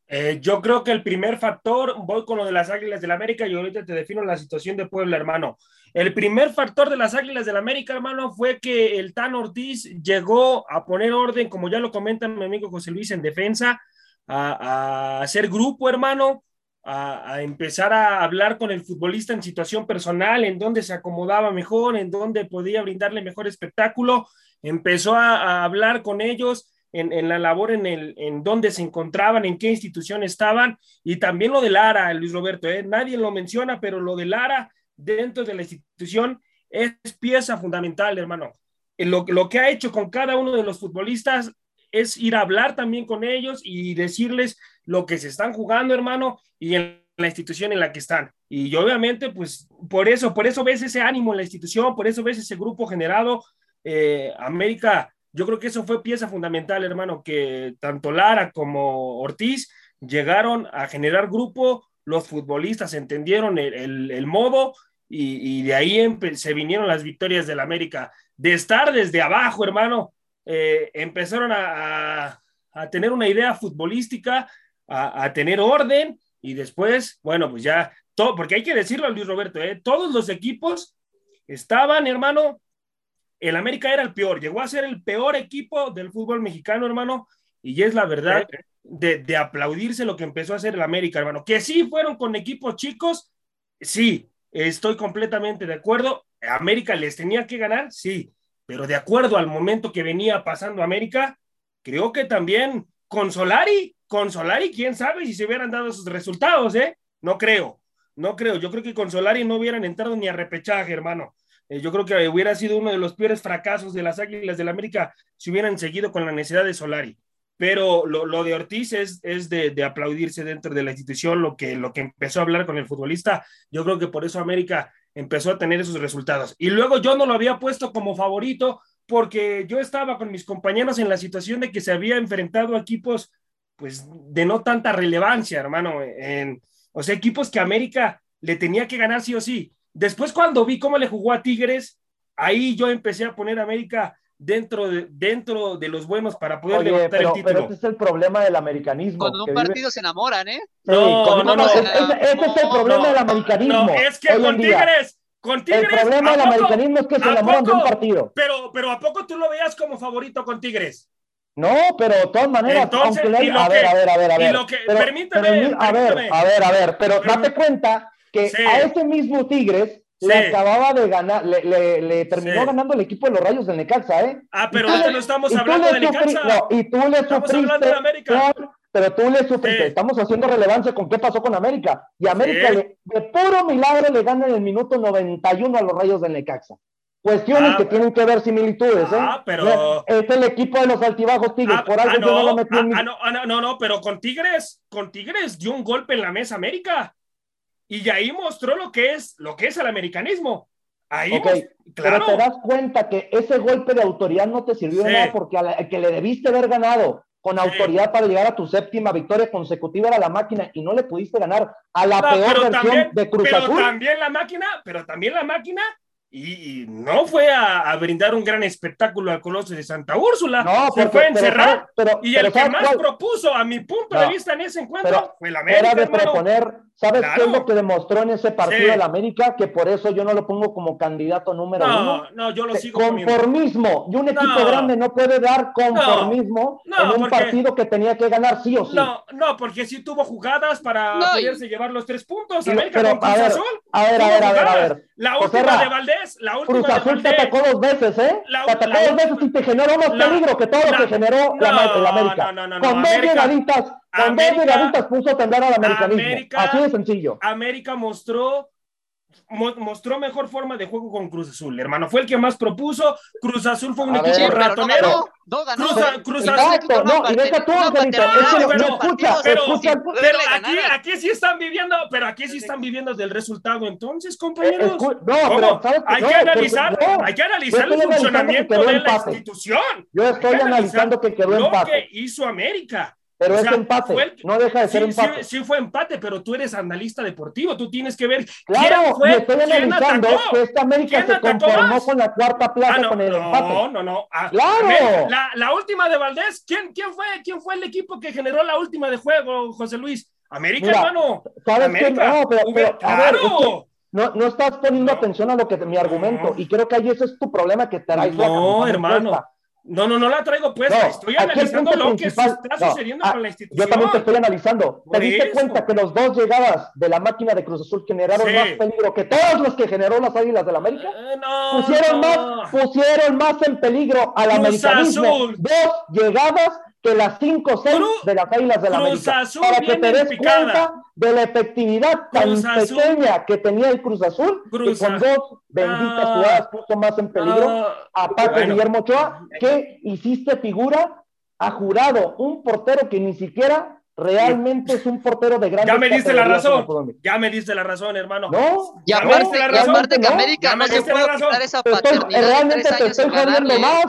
Eh, yo creo que el primer factor, voy con lo de las Águilas del América y ahorita te defino la situación de Puebla, hermano. El primer factor de las Águilas del América, hermano, fue que el Tan Ortiz llegó a poner orden, como ya lo comenta mi amigo José Luis, en defensa, a, a hacer grupo, hermano, a, a, empezar a hablar con el futbolista en situación personal, en donde se acomodaba mejor, en donde podía brindarle mejor espectáculo. Empezó a, a hablar con ellos en, la labor en, el, en dónde se encontraban, en qué institución estaban, y también lo de Lara, Luis Roberto, ¿eh? nadie lo menciona, pero lo de Lara dentro de la institución es pieza fundamental, hermano. Lo, lo que ha hecho con cada uno de los futbolistas es ir a hablar también con ellos y decirles lo que se están jugando, hermano, y en la institución en la que están. Y obviamente, pues por eso, por eso ves ese ánimo en la institución, por eso ves ese grupo generado. Eh, América yo creo que eso fue pieza fundamental, hermano, que tanto Lara como Ortiz llegaron a generar grupo, los futbolistas entendieron el, modo y, de ahí se vinieron las victorias del América. De estar desde abajo, hermano, eh, empezaron a, tener una idea futbolística, a, a, tener orden y después, bueno, pues ya, todo, porque hay que decirlo a Luis Roberto, eh, todos los equipos estaban, hermano, el América era el peor, llegó a ser el peor equipo del fútbol mexicano, hermano, y es la verdad de, de, aplaudirse lo que empezó a hacer el América, hermano. Que sí fueron con equipos chicos, sí, estoy completamente de acuerdo. América les tenía que ganar, sí, pero de acuerdo al momento que venía pasando América, creo que también con Solari, con Solari, quién sabe si se hubieran dado esos resultados, ¿eh? No creo, no creo. Yo creo que con Solari no hubieran entrado ni a repechaje, hermano. Eh, yo creo que hubiera sido uno de los peores fracasos de las Águilas del América si hubieran seguido con la necesidad de Solari. Pero lo, de Ortiz es, de, aplaudirse dentro de la institución, lo que, lo que empezó a hablar con el futbolista. Yo creo que por eso América empezó a tener esos resultados. Y luego yo no lo había puesto como favorito porque yo estaba con mis compañeros en la situación de que se había enfrentado a equipos pues de no tanta relevancia, hermano, en, o sea, equipos que América le tenía que ganar sí o sí. Después cuando vi cómo le jugó a Tigres, ahí yo empecé a poner a América dentro de, dentro de los buenos para poder Oye, levantar pero, el título. Pero este es el problema del americanismo. Con un partido vive... se enamoran, ¿eh? Sí, no, con no, no, ese, ese, es el problema no, del americanismo. No, es que con Tigres, con Tigres. El problema del americanismo es que se enamoran poco, de un partido. Pero, pero ¿a poco tú lo veías como favorito conTigres? No, pero de todas maneras, Entonces, aunque le... a, que, ver, a ver, a ver, a ver. Y lo que, pero, permítame, pero, a ver, a ver, a ver, pero date cuenta que Sí. a ese mismo Tigres Sí. le acababa de ganar, le, le, le terminó Sí. ganando el equipo de los Rayos del Necaxa, ¿eh? Ah, pero ahorita no estamos hablando de Necaxa. No, y tú le Estamos hablando sufriste de América. con- pero tú le sufriste, estamos haciendo relevancia con qué pasó con América. Y América le- de puro milagro le gana en el minuto 91 a los Rayos del Necaxa. Cuestiones Ah, que tienen que ver similitudes, ¿eh? Ah, pero- Es el equipo de los altibajos Tigres, Ah, por algo ah, yo no lo no, metí en mi... no, no, no, no, pero con Tigres, con Tigres dio un golpe en la mesa América. Y ahí mostró lo que es, lo que es el americanismo. Ahí, Ok, mos- claro. Pero te das cuenta que ese golpe de autoridad no te sirvió de Sí. nada porque a la- el que le debiste haber ganado con Sí. autoridad para llegar a tu séptima victoria consecutiva era la máquina y no le pudiste ganar a la No, peor versión también, de Cruz pero Azul. también la máquina, pero también la máquina, y, y no fue a, a brindar un gran espectáculo al Coloso de Santa Úrsula, No, se porque, fue a encerrar. pero, y pero el que ¿sabes más cuál? propuso, a mi punto No, de vista en ese encuentro, fue la América, Era de hermano. proponer, ¿sabes Claro. qué es lo que demostró en ese partido Sí. del América? Que por eso yo no lo pongo como candidato número uno. No, no, yo lo sigo. Conformismo. Y un equipo No. grande no puede dar conformismo No, en un porque- partido que tenía que ganar sí o sí. No, no, porque sí tuvo jugadas para poderse llevar los tres puntos. Y América pero, con Cruz a ver, Azul. A ver, a ver, a ver, a ver. La última de Valdés, la última Cruz de Azul te Valdés. atacó dos veces, ¿eh? La- te atacó la- dos veces y te generó más la- peligro que todo la- lo que generó la, no, la América. no, no, no, con dos América- llegaditas, con dos América- llegaditas puso a temblar al americanismo. América- Así de sencillo. América mostró mo- mostró mejor forma de juego con Cruz Azul, hermano. Fue el que más propuso. Cruz Azul fue un A equipo ver. Pero no ratonero. no ganó. Cruz Cruz Azul- no, y deja tú, Angelito, no, pero- escucha, pero- escucha, Pero aquí, aquí sí están viviendo, pero aquí sí están viviendo del resultado. Entonces, compañeros, escu- no, pero ¿sabes hay, que analizar, hay que analizar el funcionamiento que de la empate. institución. yo estoy analizando que quedó lo empate. que hizo América. Pero O es empate, fue no deja de ser Sí, sí, empate. sí fue empate, pero tú eres analista deportivo, tú tienes que ver Claro, quién fue, y estoy analizando atacó. que esta América ¿Quién se conformó más? con la cuarta plaza Ah, no, con el no, empate. no, no. Ah, ¡Claro! La, la última de Valdés, ¿quién, quién, fue, ¿quién fue el equipo que generó la última de juego, José Luis? América, Mira, hermano. ¿Sabes? América. No, pero, pero, a ver, es que ¡Claro! no, no estás poniendo No. atención a lo que mi argumento, No. y creo que ahí ese es tu problema que traes No, hermano. No, no, no la traigo puesta. No, Estoy analizando lo que está sucediendo ah, con la Yo institución. también te estoy analizando. ¿Te diste eso. cuenta que los dos llegadas de la máquina de Cruz Azul generaron Sí. más peligro que todos los que generó las Águilas del América? Eh, no, pusieron, no. más, pusieron más en peligro al Cruz americanismo. Azul. Dos llegadas que las cinco o seis Cruz- de las Águilas del Cruz América. Azul para que te des picada. cuenta de la efectividad tan Cruz Azul. pequeña que tenía el Cruz Azul, Cruz que con dos benditas Ah. jugadas puso más en peligro Ah, a Paco bueno. Guillermo Ochoa, que hiciste figura a jurado, un portero que ni siquiera realmente es un portero de gran Ya me diste la razón. Ya me diste la razón, hermano. No, Y Ya me aparte, diste la y razón, aparte que ¿no? América Ya me no se diste puede la razón. quitar esa te estoy- paternidad de realmente te estoy jodiendo más.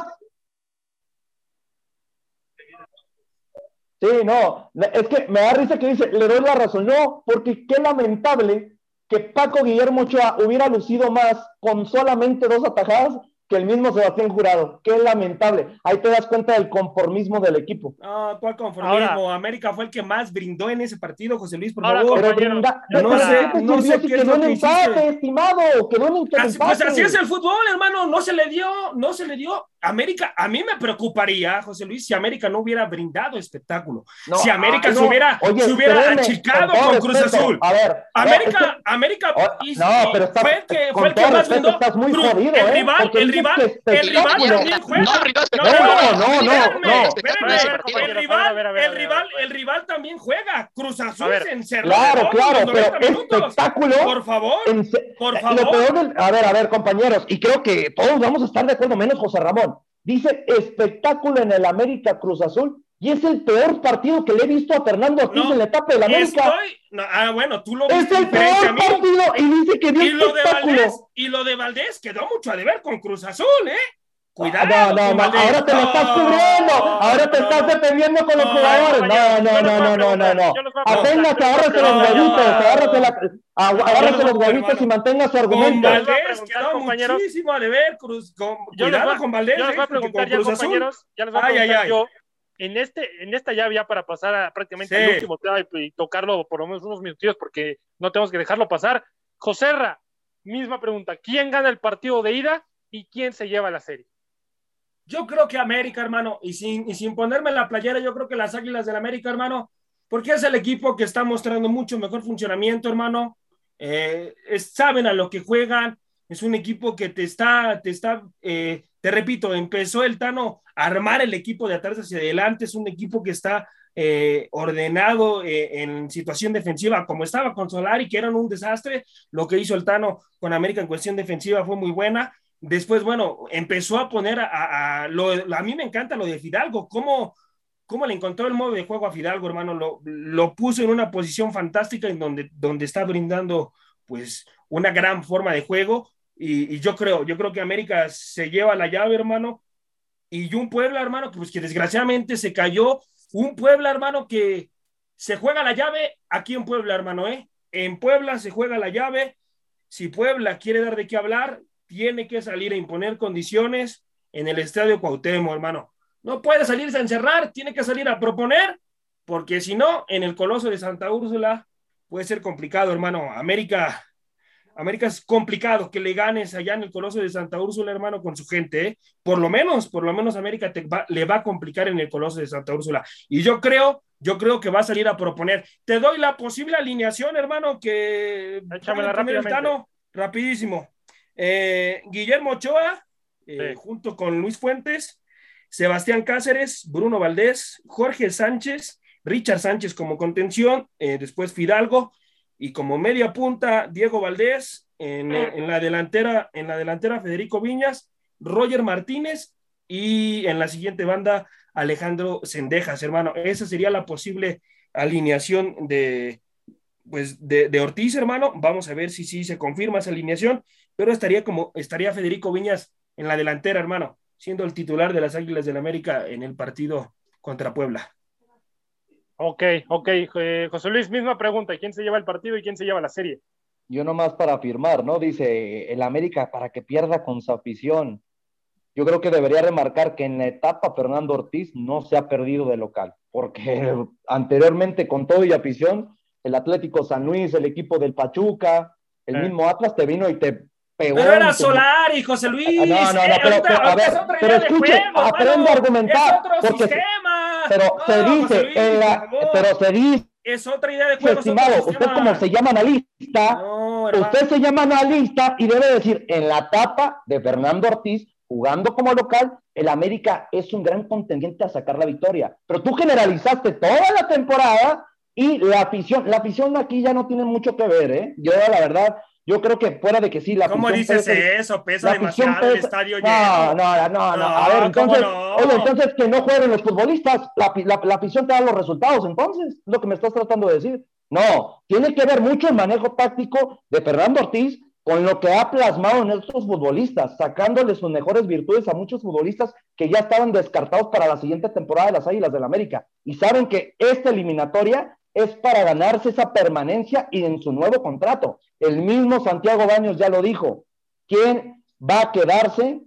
Sí, no, es que me da risa que dice, le doy la razón, no, porque qué lamentable que Paco Guillermo Ochoa hubiera lucido más con solamente dos atajadas que el mismo Sebastián Jurado. Qué lamentable. Ahí te das cuenta del conformismo del equipo. No, ¿cuál conformismo? Ahora- América fue el que más brindó en ese partido, José Luis, por Ahora, favor. Pero brinda- no pero sé, ¿qué te no sé si qué es quedó lo en que empate, hiciste. estimado, quedó en Así- empate. pues así es el fútbol, hermano. No se le dio, no se le dio. América, a mí me preocuparía, José Luis, si América no hubiera brindado espectáculo. No, si América ay, se no. hubiera, Oye, se hubiera espérame, achicado con Cruz respeto. Azul. A ver, América, América Oh, y- no, pero estás- fue el que, fue el que más respeto, brindó. estás muy Cruz- jodido, el ¿eh? rival, el rival, el rival también juega. No, No, no, no, no, espérame, no. espérame, Ese el rival, el rival, también juega. Cruz Azul se encerró. Claro, de claro, pero 90 minutos. espectáculo. Por favor, por Lo favor. a ver, a ver, compañeros, y creo que todos vamos a estar de acuerdo, menos José Ramón. Dice espectáculo en el América Cruz Azul, y es el peor partido que le he visto a Fernando Ortiz No, en la etapa del América. Estoy, no, ah, bueno, tú lo Es el peor partido, y dice que dio Y lo de. Valdés, y lo de Valdés quedó mucho a deber con Cruz Azul, ¿eh? Cuidado. No, no, no, Valdés. ahora te lo estás No, cubriendo, ahora te no, estás defendiendo con los No, jugadores. No, no, no, no, no, no, no. Apenas agárrate los huevitos, agárrate, la, no, los huevitos y mantenga su argumento. Valdés quedó compañeros. muchísimo a deber, Cruz. Con, Yo les voy a- con Valdés. Yo les voy a ¿eh? Preguntar ya, Cruz Azul- compañeros, ya les voy a Ay, ay, preguntar ay. yo. En, este, en esta llave ya para pasar a prácticamente Sí. el último tema y, y tocarlo por lo menos unos minutos porque no tenemos que dejarlo pasar. Joserra, misma pregunta. ¿Quién gana el partido de ida y quién se lleva la serie? Yo creo que América, hermano, y sin, y sin ponerme la playera, yo creo que las Águilas del América, hermano, porque es el equipo que está mostrando mucho mejor funcionamiento, hermano. Eh, es- saben a lo que juegan. Es un equipo que te está, te está, eh, te repito, empezó el Tano a armar el equipo de atrás hacia adelante. Es un equipo que está eh, ordenado eh, en situación defensiva, como estaba con Solari, que eran un desastre. Lo que hizo el Tano con América en cuestión defensiva fue muy buena. Después, bueno, empezó a poner a, a, lo, a mí me encanta lo de Fidalgo, cómo, cómo le encontró el modo de juego a Fidalgo, hermano, lo, lo puso en una posición fantástica en donde, donde está brindando pues una gran forma de juego y, yo creo, yo creo que América se lleva la llave, hermano, y un Puebla, hermano, que, pues, que desgraciadamente se cayó, un Puebla, hermano, que se juega la llave aquí en Puebla, hermano, ¿eh? En Puebla se juega la llave, si Puebla quiere dar de qué hablar, tiene que salir a imponer condiciones en el estadio Cuauhtémoc, hermano. No puede salirse a encerrar, tiene que salir a proponer, porque si no, en el Coloso de Santa Úrsula puede ser complicado, hermano. América, América es complicado que le ganes allá en el Coloso de Santa Úrsula, hermano, con su gente, ¿eh? Por lo menos, por lo menos América te va, le va a complicar en el Coloso de Santa Úrsula. Y yo creo, yo creo que va a salir a proponer. Te doy la posible alineación, hermano, que Échamela rápidamente. Tano, rapidísimo. Eh, Guillermo Ochoa, eh, Sí. junto con Luis Fuentes, Sebastián Cáceres, Bruno Valdés, Jorge Sánchez, Richard Sánchez como contención, eh, después Fidalgo y como media punta Diego Valdés, en, en la delantera, en la delantera Federico Viñas, Roger Martínez y en la siguiente banda Alejandro Sendejas, hermano. Esa sería la posible alineación de, pues, de, de Ortiz, hermano. Vamos a ver si sí se confirma esa alineación, pero estaría como estaría Federico Viñas en la delantera, hermano, siendo el titular de las Águilas del América en el partido contra Puebla. Ok, ok. Eh, José Luis, misma pregunta. ¿Quién se lleva el partido y quién se lleva la serie? Yo nomás para afirmar, ¿no? Dice el América para que pierda con su afición. Yo creo que debería remarcar que en la etapa Fernando Ortiz no se ha perdido de local, porque [laughs] anteriormente con todo y afición, el Atlético San Luis, el equipo del Pachuca, el Eh. mismo Atlas te vino y te pegó. Pero era y te- Solari, José Luis. No, no, no, Eh, pero- pero, a ver, pero escuche, hermano. a argumentar, Es otro porque se- sistema. Pero No, se José dice, Luis, en la- pero se dice, Es otra idea de juego. estimado, usted como se llama analista, No. Usted se llama analista y debe decir, en la etapa de Fernando Ortiz, jugando como local, el América es un gran contendiente a sacar la victoria. Pero tú generalizaste toda la temporada y la afición, la afición aquí ya no tiene mucho que ver, ¿eh? Yo, la verdad, yo creo que fuera de que sí, la ¿Cómo dices pesa- eso? Pesa la demasiado el estadio no, lleno. no, no, no, No, A ver, ¿cómo entonces, oye, entonces que no jueguen los futbolistas, la, la- la afición te da los resultados, entonces, es lo que me estás tratando de decir. No, tiene que ver mucho el manejo táctico de Fernando Ortiz con lo que ha plasmado en estos futbolistas, sacándole sus mejores virtudes a muchos futbolistas que ya estaban descartados para la siguiente temporada de las Águilas del América. Y saben que esta eliminatoria es para ganarse esa permanencia y en su nuevo contrato. El mismo Santiago Baños ya lo dijo. ¿Quién va a quedarse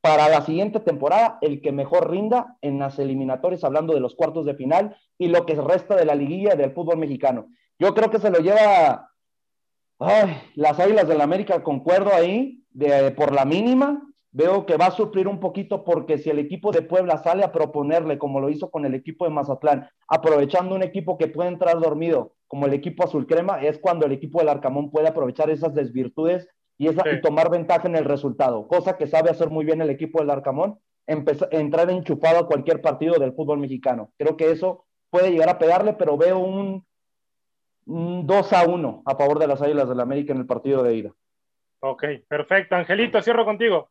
para la siguiente temporada? El que mejor rinda en las eliminatorias, hablando de los cuartos de final y lo que resta de la liguilla del fútbol mexicano. Yo creo que se lo lleva ay, las Águilas del América, concuerdo ahí, de, por la mínima. Veo que va a sufrir un poquito porque si el equipo de Puebla sale a proponerle, como lo hizo con el equipo de Mazatlán, aprovechando un equipo que puede entrar dormido, como el equipo azul crema, es cuando el equipo del Arcamón puede aprovechar esas desvirtudes y, esa, Sí. y tomar ventaja en el resultado, cosa que sabe hacer muy bien el equipo del Arcamón, empezar, entrar enchufado a cualquier partido del fútbol mexicano. Creo que eso puede llegar a pegarle, pero veo un, un 2 a 1 a favor de las Águilas del América en el partido de ida. Ok, perfecto. Angelito, cierro contigo.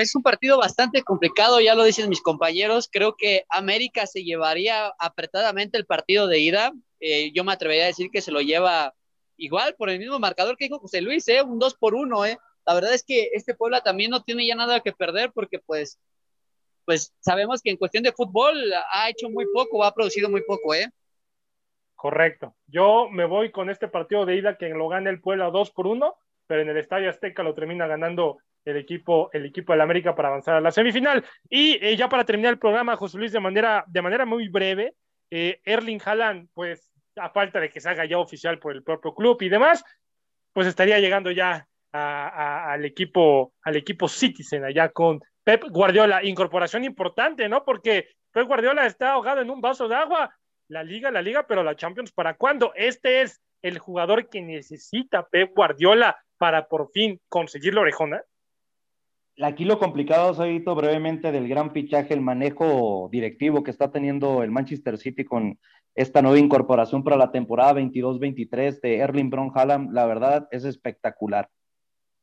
Es un partido bastante complicado, ya lo dicen mis compañeros. Creo que América se llevaría apretadamente el partido de ida. Eh, yo me atrevería a decir que se lo lleva igual por el mismo marcador que dijo José Luis, ¿eh? un 2 por 1. ¿eh? La verdad es que este Puebla también no tiene ya nada que perder porque pues, pues sabemos que en cuestión de fútbol ha hecho muy poco, ha producido muy poco. ¿eh? Correcto. Yo me voy con este partido de ida que lo gana el Puebla 2 por 1, pero en el Estadio Azteca lo termina ganando el equipo, el equipo del América para avanzar a la semifinal. Y eh, ya para terminar el programa, José Luis, de manera, de manera muy breve, eh, Erling Haaland, pues a falta de que se haga ya oficial por el propio club y demás, pues estaría llegando ya al equipo, al equipo Citizen allá con Pep Guardiola. Incorporación importante, ¿no? Porque Pep Guardiola está ahogado en un vaso de agua. La liga, la liga, pero la Champions, ¿para cuándo? Este es el jugador que necesita Pep Guardiola para por fin conseguir la orejona. Aquí lo complicado, Saguito, brevemente del gran fichaje, el manejo directivo que está teniendo el Manchester City con esta nueva incorporación para la temporada 22-23 de Erling Brown Haaland, la verdad es espectacular.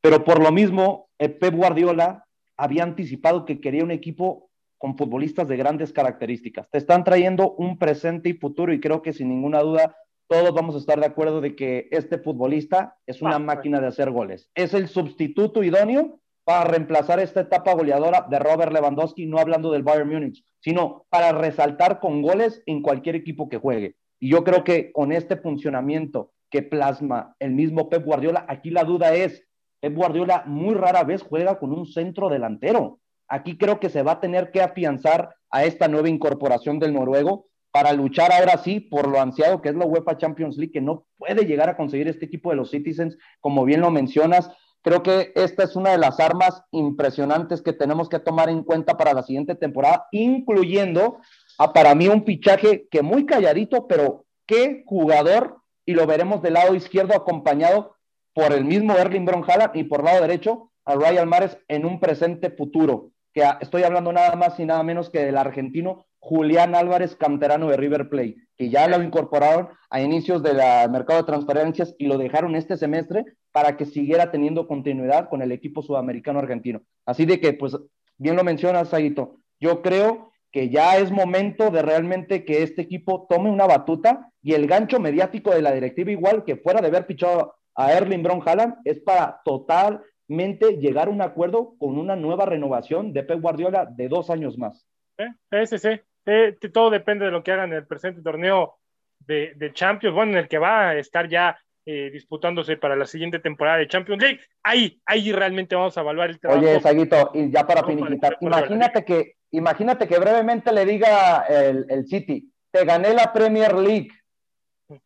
Pero por lo mismo, Pep Guardiola había anticipado que quería un equipo con futbolistas de grandes características. Te están trayendo un presente y futuro y creo que sin ninguna duda todos vamos a estar de acuerdo de que este futbolista es una máquina de hacer goles. Es el sustituto idóneo para reemplazar esta etapa goleadora de Robert Lewandowski, no hablando del Bayern Múnich, sino para resaltar con goles en cualquier equipo que juegue. Y yo creo que con este funcionamiento que plasma el mismo Pep Guardiola, aquí la duda es, Pep Guardiola muy rara vez juega con un centro delantero. Aquí creo que se va a tener que afianzar a esta nueva incorporación del noruego para luchar ahora sí por lo ansiado que es la UEFA Champions League, que no puede llegar a conseguir este equipo de los Citizens, como bien lo mencionas. Creo que esta es una de las armas impresionantes que tenemos que tomar en cuenta para la siguiente temporada, incluyendo a para mí un fichaje que muy calladito, pero qué jugador, y lo veremos del lado izquierdo acompañado por el mismo Erling Haaland y por lado derecho a Ryan Mares en un presente futuro, que estoy hablando nada más y nada menos que del argentino Julián Álvarez, canterano de River Plate, que ya lo incorporaron a inicios del mercado de transferencias y lo dejaron este semestre para que siguiera teniendo continuidad con el equipo sudamericano argentino. Así de que, pues, bien lo mencionas, Saguito, yo creo que ya es momento de realmente que este equipo tome una batuta y el gancho mediático de la directiva, igual que fuera de haber pichado a Erling Brown Haaland, es para totalmente llegar a un acuerdo con una nueva renovación de Pep Guardiola de dos años más. Sí, sí, sí. Eh, todo depende de lo que hagan en el presente torneo de, de Champions, bueno, en el que va a estar ya eh, disputándose para la siguiente temporada de Champions League. Ahí, ahí realmente vamos a evaluar el trabajo. Oye, Saguito, y ya para finiquitar, imagínate que, imagínate que brevemente le diga el, el, City, te gané la Premier League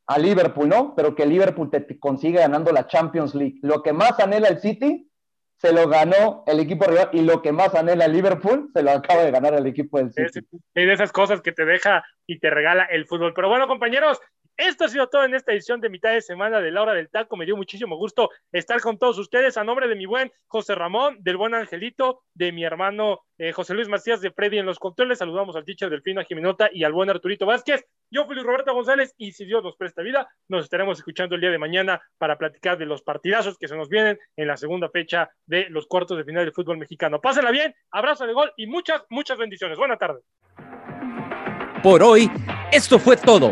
a Liverpool, ¿no? Pero que Liverpool te consigue ganando la Champions League. Lo que más anhela el City se lo ganó el equipo rival y lo que más anhela el Liverpool se lo acaba de ganar el equipo del City. Es de esas cosas que te deja y te regala el fútbol. Pero bueno, compañeros, esto ha sido todo en esta edición de mitad de semana de la hora del taco. Me dio muchísimo gusto estar con todos ustedes. A nombre de mi buen José Ramón, del buen Angelito, de mi hermano eh, José Luis Macías de Freddy en los controles. Saludamos al teacher Delfino Jiminota y al buen Arturito Vázquez. Yo fui Luis Roberto González y si Dios nos presta vida, nos estaremos escuchando el día de mañana para platicar de los partidazos que se nos vienen en la segunda fecha de los cuartos de final del fútbol mexicano. Pásenla bien, abrazo de gol y muchas, muchas bendiciones. Buena tarde. Por hoy, esto fue todo.